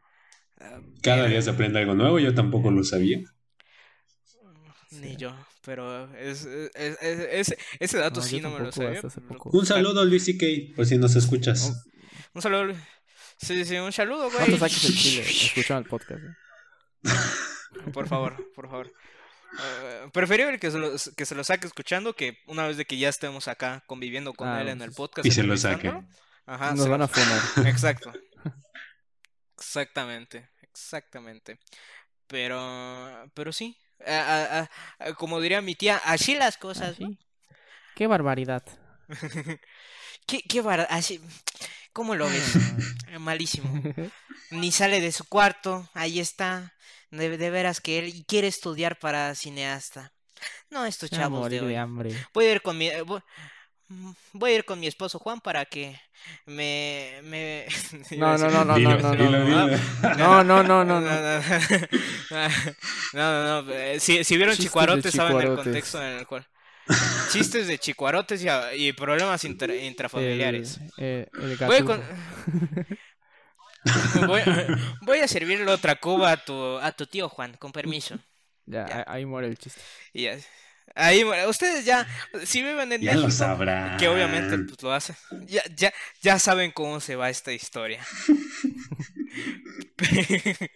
Ah, cada día se aprende algo nuevo, yo tampoco lo sabía. Ni yo, pero es, es- es- es- ese dato No, sí no me lo sabía. Un saludo a Luis C.K. por si nos escuchas. Un saludo. Lu- Sí, sí, un saludo, güey. ¿Cuánto saques el chile? Escucharon el podcast. güey. Por favor, por favor. Eh, preferible que se, lo, que se lo saque escuchando que una vez de que ya estemos acá conviviendo con Ah, él en el podcast. Y se lo saque. entrevistándolo. Ajá, Nos se van lo- a funar. Exacto. Exactamente, exactamente. Pero, pero sí. A- a- a- a- como diría mi tía, así las cosas. Qué barbaridad. ¿Qué, qué bar- así, ¿Cómo lo ves? Malísimo. Ni sale de su cuarto, ahí está. De, de veras que él quiere estudiar para cineasta. No, estos chavos de hoy. de hambre. Voy a ir con mi eh, voy, mm, voy a ir con mi esposo Juan para que me me No, no, no, no, Dilo, no, no, dilo, no. dilo. No, no, no, no, no. no, no, no, eh, Si, si vieron Chicuarotes, saben el contexto en el cual. Chistes de Chicuarotes y, a- y problemas inter- intrafamiliares. El, eh, el Voy, a con- voy, voy a servirle otra cuba a tu, a tu tío Juan, con permiso. Ya, Ya. ahí muere el chiste. Y ya. Ahí, ustedes ya, si viven en Ya lo México, sabrán. que obviamente pues, lo hacen, ya, ya, ya saben cómo se va esta historia.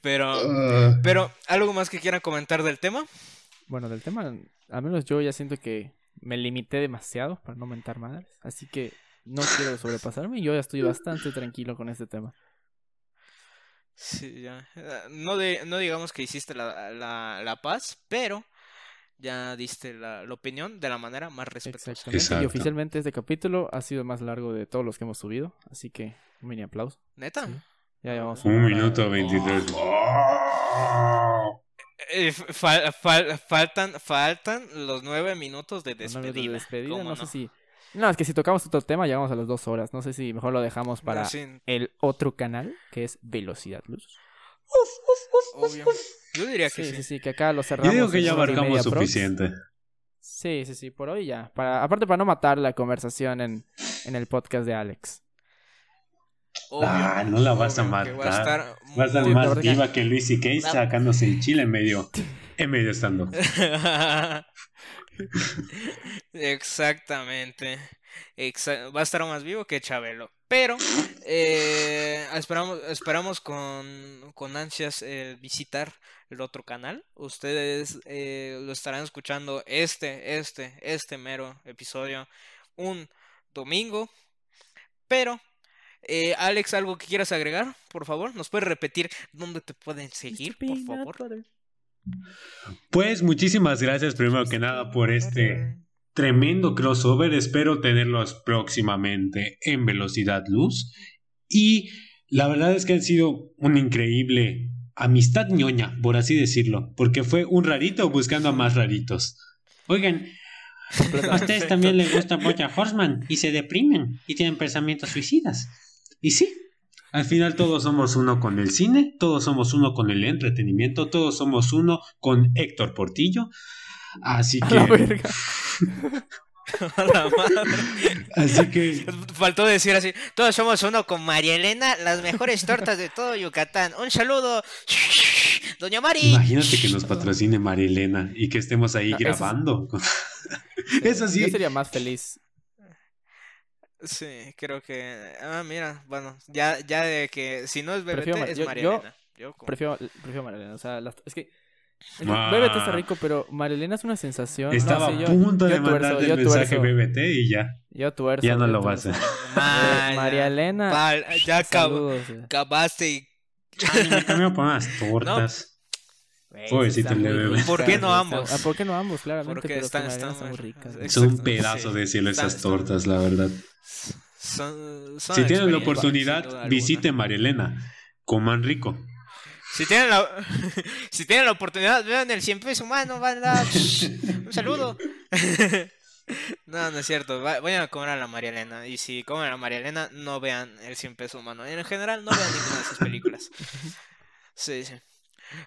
Pero, Ah, pero, ¿algo más que quieran comentar del tema? Bueno, del tema, al menos yo ya siento que me limité demasiado para no mentar madres. Así que no quiero sobrepasarme y yo ya estoy bastante tranquilo con este tema. Sí, ya. Eh, No, de, no digamos que hiciste la, la, la paz, pero ya diste la, la opinión de la manera más respetuosa. Exactamente. Exacto. Y oficialmente este capítulo ha sido el más largo de todos los que hemos subido. Así que un mini aplauso. ¿Neta? Sí. Ya llevamos Un hora. minuto veintitrés. Eh, fal- fal- faltan, faltan los nueve minutos de vez de despedida. despedida, ¿cómo no, sé si. No, es que si tocamos otro tema, llegamos a las dos horas. No sé si mejor lo dejamos para el otro canal, que es Velocidad Luz. obvio. Yo diría que Sí, sí. sí, sí, que acá lo Yo cerramos. digo que ya abarcamos prox. suficiente. Sí, sí, sí, por hoy ya. Para, aparte para no matar la conversación en, en el podcast de Alex. Obvio, Ah, no la vas a Va matar. estar Va a estar más viva que Luis y Kay sacándose el chile en medio, en medio estando. Exactamente. Exa- va a estar más vivo que Chabelo. Pero, eh, esperamos, esperamos con, con ansias eh, visitar el otro canal. Ustedes eh, lo estarán escuchando este, este, este mero episodio un domingo. Pero, Alex, ¿algo que quieras agregar? Por favor, ¿nos puedes repetir dónde te pueden seguir, por favor? Pues muchísimas gracias primero que nada por este tremendo crossover. Espero tenerlos próximamente en velocidad luz. Y la verdad es que han sido una increíble amistad ñoña, por así decirlo, porque fue un rarito buscando a más raritos. Oigan, a ustedes también les gusta Boya Horseman y se deprimen y tienen pensamientos suicidas. Y sí, al final todos somos uno con el cine, todos somos uno con el entretenimiento, todos somos uno con Héctor Portillo. Así que... la madre. Así que... Faltó decir así, todos somos uno con María Elena, las mejores tortas de todo Yucatán. Un saludo, doña Mari. Imagínate que nos patrocine María Elena y que estemos ahí No, eso- grabando. Eso sí. Yo sería más feliz. Sí, creo que... Ah, mira, bueno, ya, ya de que si no es BBT Prefiero es yo- María yo Elena. Yo como- Prefiero, prefiero Marilena. O sea, las- es que. Ah. BBT está rico, pero Marilena es una sensación. Estaba no a yo- punto de mandarte yo el mensaje tuerzo, BBT y ya. Yo tuerzo. Ya no lo vas a Eh, María Elena. ya acab- Saludos. acabaste y... Ay, me cambió por unas tortas. Pobrecito el ¿Por qué no ambos? ¿Por qué no ambos? Claramente. Porque pero están- que Marilena están muy muy- ricas. Exacto. Son un pedazo sí. de cielo esas están- tortas, la verdad. Son, son Si tienen la oportunidad, duda alguna. visite Marielena. Coman rico. Si tienen la, si tienen la oportunidad, vean el 100 pesos humano, banda. Un saludo. No, no es cierto. va- Vayan a comer a la María Elena. Y si comen a la María Elena, no vean el 100 pesos humano. En general, no vean ninguna de sus películas. Sí, sí.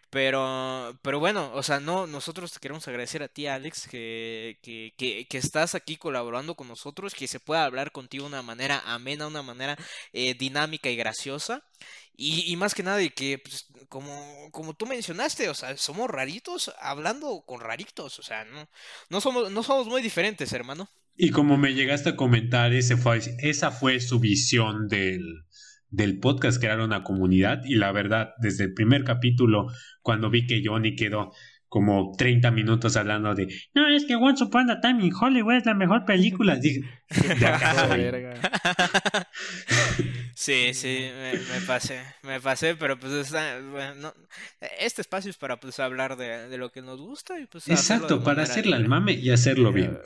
Pero, pero bueno, o sea, no, nosotros te queremos agradecer a ti, Alex, que, que, que, que estás aquí colaborando con nosotros, que se pueda hablar contigo de una manera amena, una manera eh, dinámica y graciosa. Y, y más que nada, que, pues, como, como tú mencionaste, o sea, somos raritos hablando con raritos, o sea, no, no, somos, no somos muy diferentes, hermano. Y como me llegaste a comentar, ese fue, esa fue su visión del, del podcast, crear una comunidad. Y la verdad, desde el primer capítulo, cuando vi que Johnny quedó como 30 minutos hablando de, no, es que Once Upon a Time in Hollywood es la mejor película. Dije, ¿de soy? Verga. Sí, sí, me, me pasé, me pasé, pero pues está, bueno, no, este espacio es para pues hablar de, de lo que nos gusta y pues Exacto, para hacerla al mame y hacerlo bien.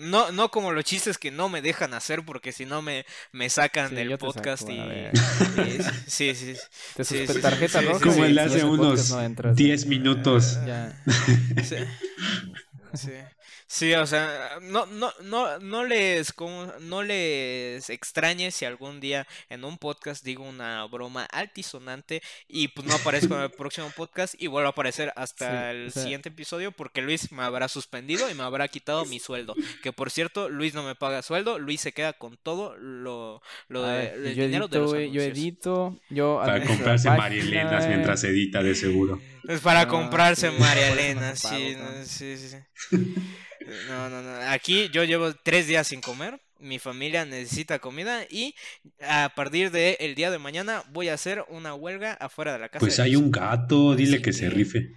No, no como los chistes que no me dejan hacer porque si no me, me sacan Sí, del podcast saco, y, y- sí, sí, Te Sí, sí, tarjeta sí, Como sí, él hace unos podcast no entras. 10 minutos. Ya. sí. Sí. O sea, no, no, no, no les, como, no les extrañe si algún día en un podcast digo una broma altisonante y pues no aparezco en el próximo podcast y vuelvo a aparecer hasta Sí, el o sea- siguiente episodio porque Luis me habrá suspendido y me habrá quitado mi sueldo. Que por cierto, Luis no me paga sueldo, Luis se queda con todo lo, lo de, ver, el yo dinero de los yo edito, yo Para comprarse página, Marielenas mientras edita, de seguro. Es para No, comprarse sí, María Elena, sí, no, sí, sí, sí. No, no, no. Aquí yo llevo tres días sin comer. Mi familia necesita comida y a partir del el día de mañana voy a hacer una huelga afuera de la casa. Pues de hay un gato, dile que se rife.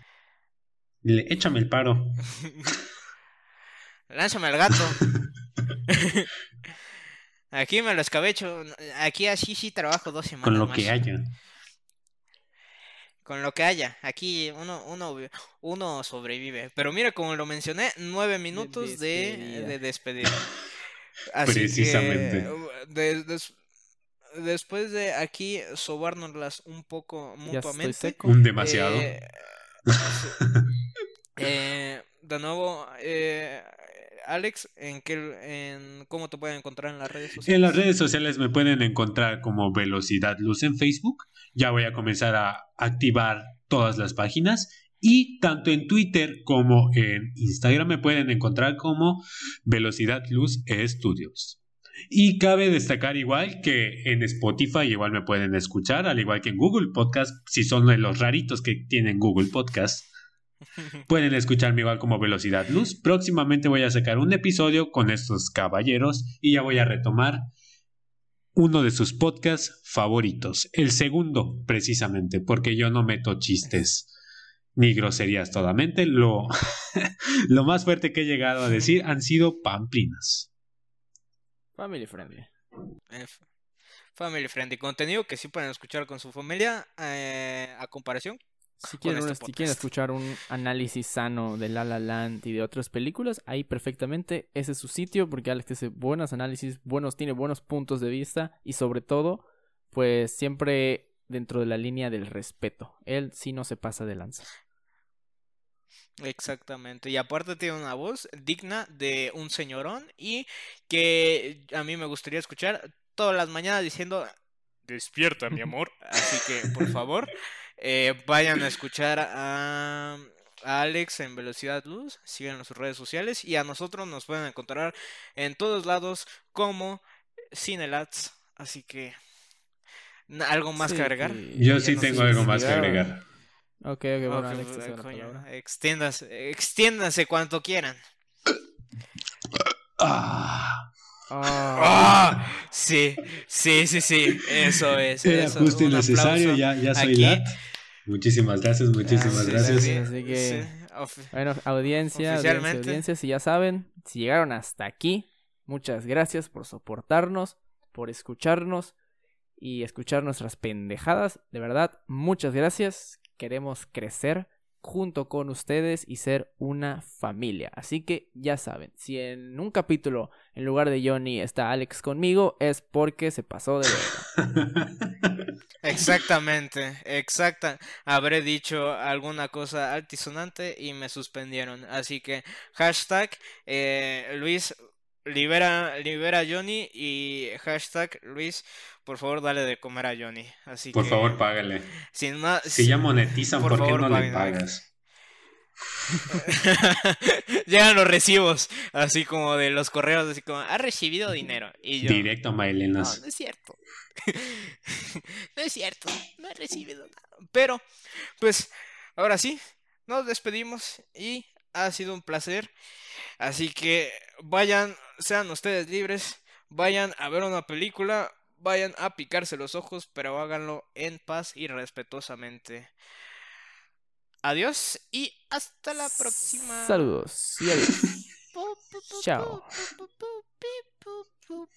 Dile, échame el paro. Lánzame al gato. Aquí me lo escabecho. Aquí así sí trabajo dos semanas. Con lo más. que haya. Con lo que haya. Aquí uno, uno, uno sobrevive. Pero mira, como lo mencioné, nueve minutos de, despedida. de despedida. Así que, Precisamente. de- des- después de aquí sobárnoslas un poco Ya estoy mutuamente. Un demasiado. eh, eh, de nuevo, eh, Alex, ¿en qué, en cómo te pueden encontrar en las redes sociales? En las redes sociales me pueden encontrar como Velocidad Luz en Facebook. Ya voy a comenzar a activar todas las páginas. Y tanto en Twitter como en Instagram me pueden encontrar como Velocidad Luz Estudios. Y cabe destacar igual que en Spotify igual me pueden escuchar, al igual que en Google Podcast, si son de los raritos que tienen Google Podcast. Pueden escucharme igual como Velocidad Luz. Próximamente voy a sacar un episodio con estos caballeros y ya voy a retomar uno de sus podcasts favoritos. El segundo, precisamente, porque yo no meto chistes ni groserías totalmente. Lo, lo más fuerte que he llegado a decir han sido pamplinas. Family friendly. Family friendly. Contenido que sí pueden escuchar con su familia eh, a comparación. Si quieren, este si quieren podcast. escuchar un análisis sano de La La Land y de otras películas, ahí perfectamente ese es su sitio porque Alex hace buenos análisis, buenos, tiene buenos puntos de vista y sobre todo, pues siempre dentro de la línea del respeto. Él sí no se pasa de lanza. Exactamente. Y aparte tiene una voz digna de un señorón y que a mí me gustaría escuchar todas las mañanas diciendo, despierta mi amor. Así que, por favor, eh, vayan a escuchar a, a Alex en Velocidad Luz, sigan en sus redes sociales y a nosotros nos pueden encontrar en todos lados como Cinelats. Así que, ¿algo más Sí, que agregar? Yo sí no tengo algo más que agregar. Ok, ok, bueno, Alex, coño, extiéndase, extiéndanse cuanto quieran. Ah, Ah, ¡Ah! Sí, sí, sí, sí, eso es. era eso, justo y un necesario, ya, ya soy aquí. lat. Muchísimas gracias, muchísimas Ah, sí, gracias. sí, Así que- sí, Bueno, audiencia, audiencia, audiencia, si ya saben, si llegaron hasta aquí, muchas gracias por soportarnos, por escucharnos y escuchar nuestras pendejadas. De verdad, muchas gracias. Queremos crecer junto con ustedes y ser una familia. Así que ya saben, si en un capítulo en lugar de Johnny está Alex conmigo, es porque se pasó de verga. Exactamente, exacta. Habré dicho alguna cosa altisonante y me suspendieron. Así que hashtag eh, Luis libera, libera a Johnny y hashtag Luis, por favor dale de comer a Johnny. Así Por que favor, págale. sin más, Si ya monetizan, por ¿por, qué no le pagas? Llegan los recibos, así como de los correos, así como, ha recibido dinero. Y yo, Directo a no, Mailenas. no es cierto. no es cierto, no he recibido nada. Pero, pues, ahora sí, nos despedimos y ha sido un placer. Así que vayan, sean ustedes libres, vayan a ver una película, vayan a picarse los ojos, pero háganlo en paz y respetuosamente. Adiós y hasta la próxima. Saludos y adiós. Chao. Chao.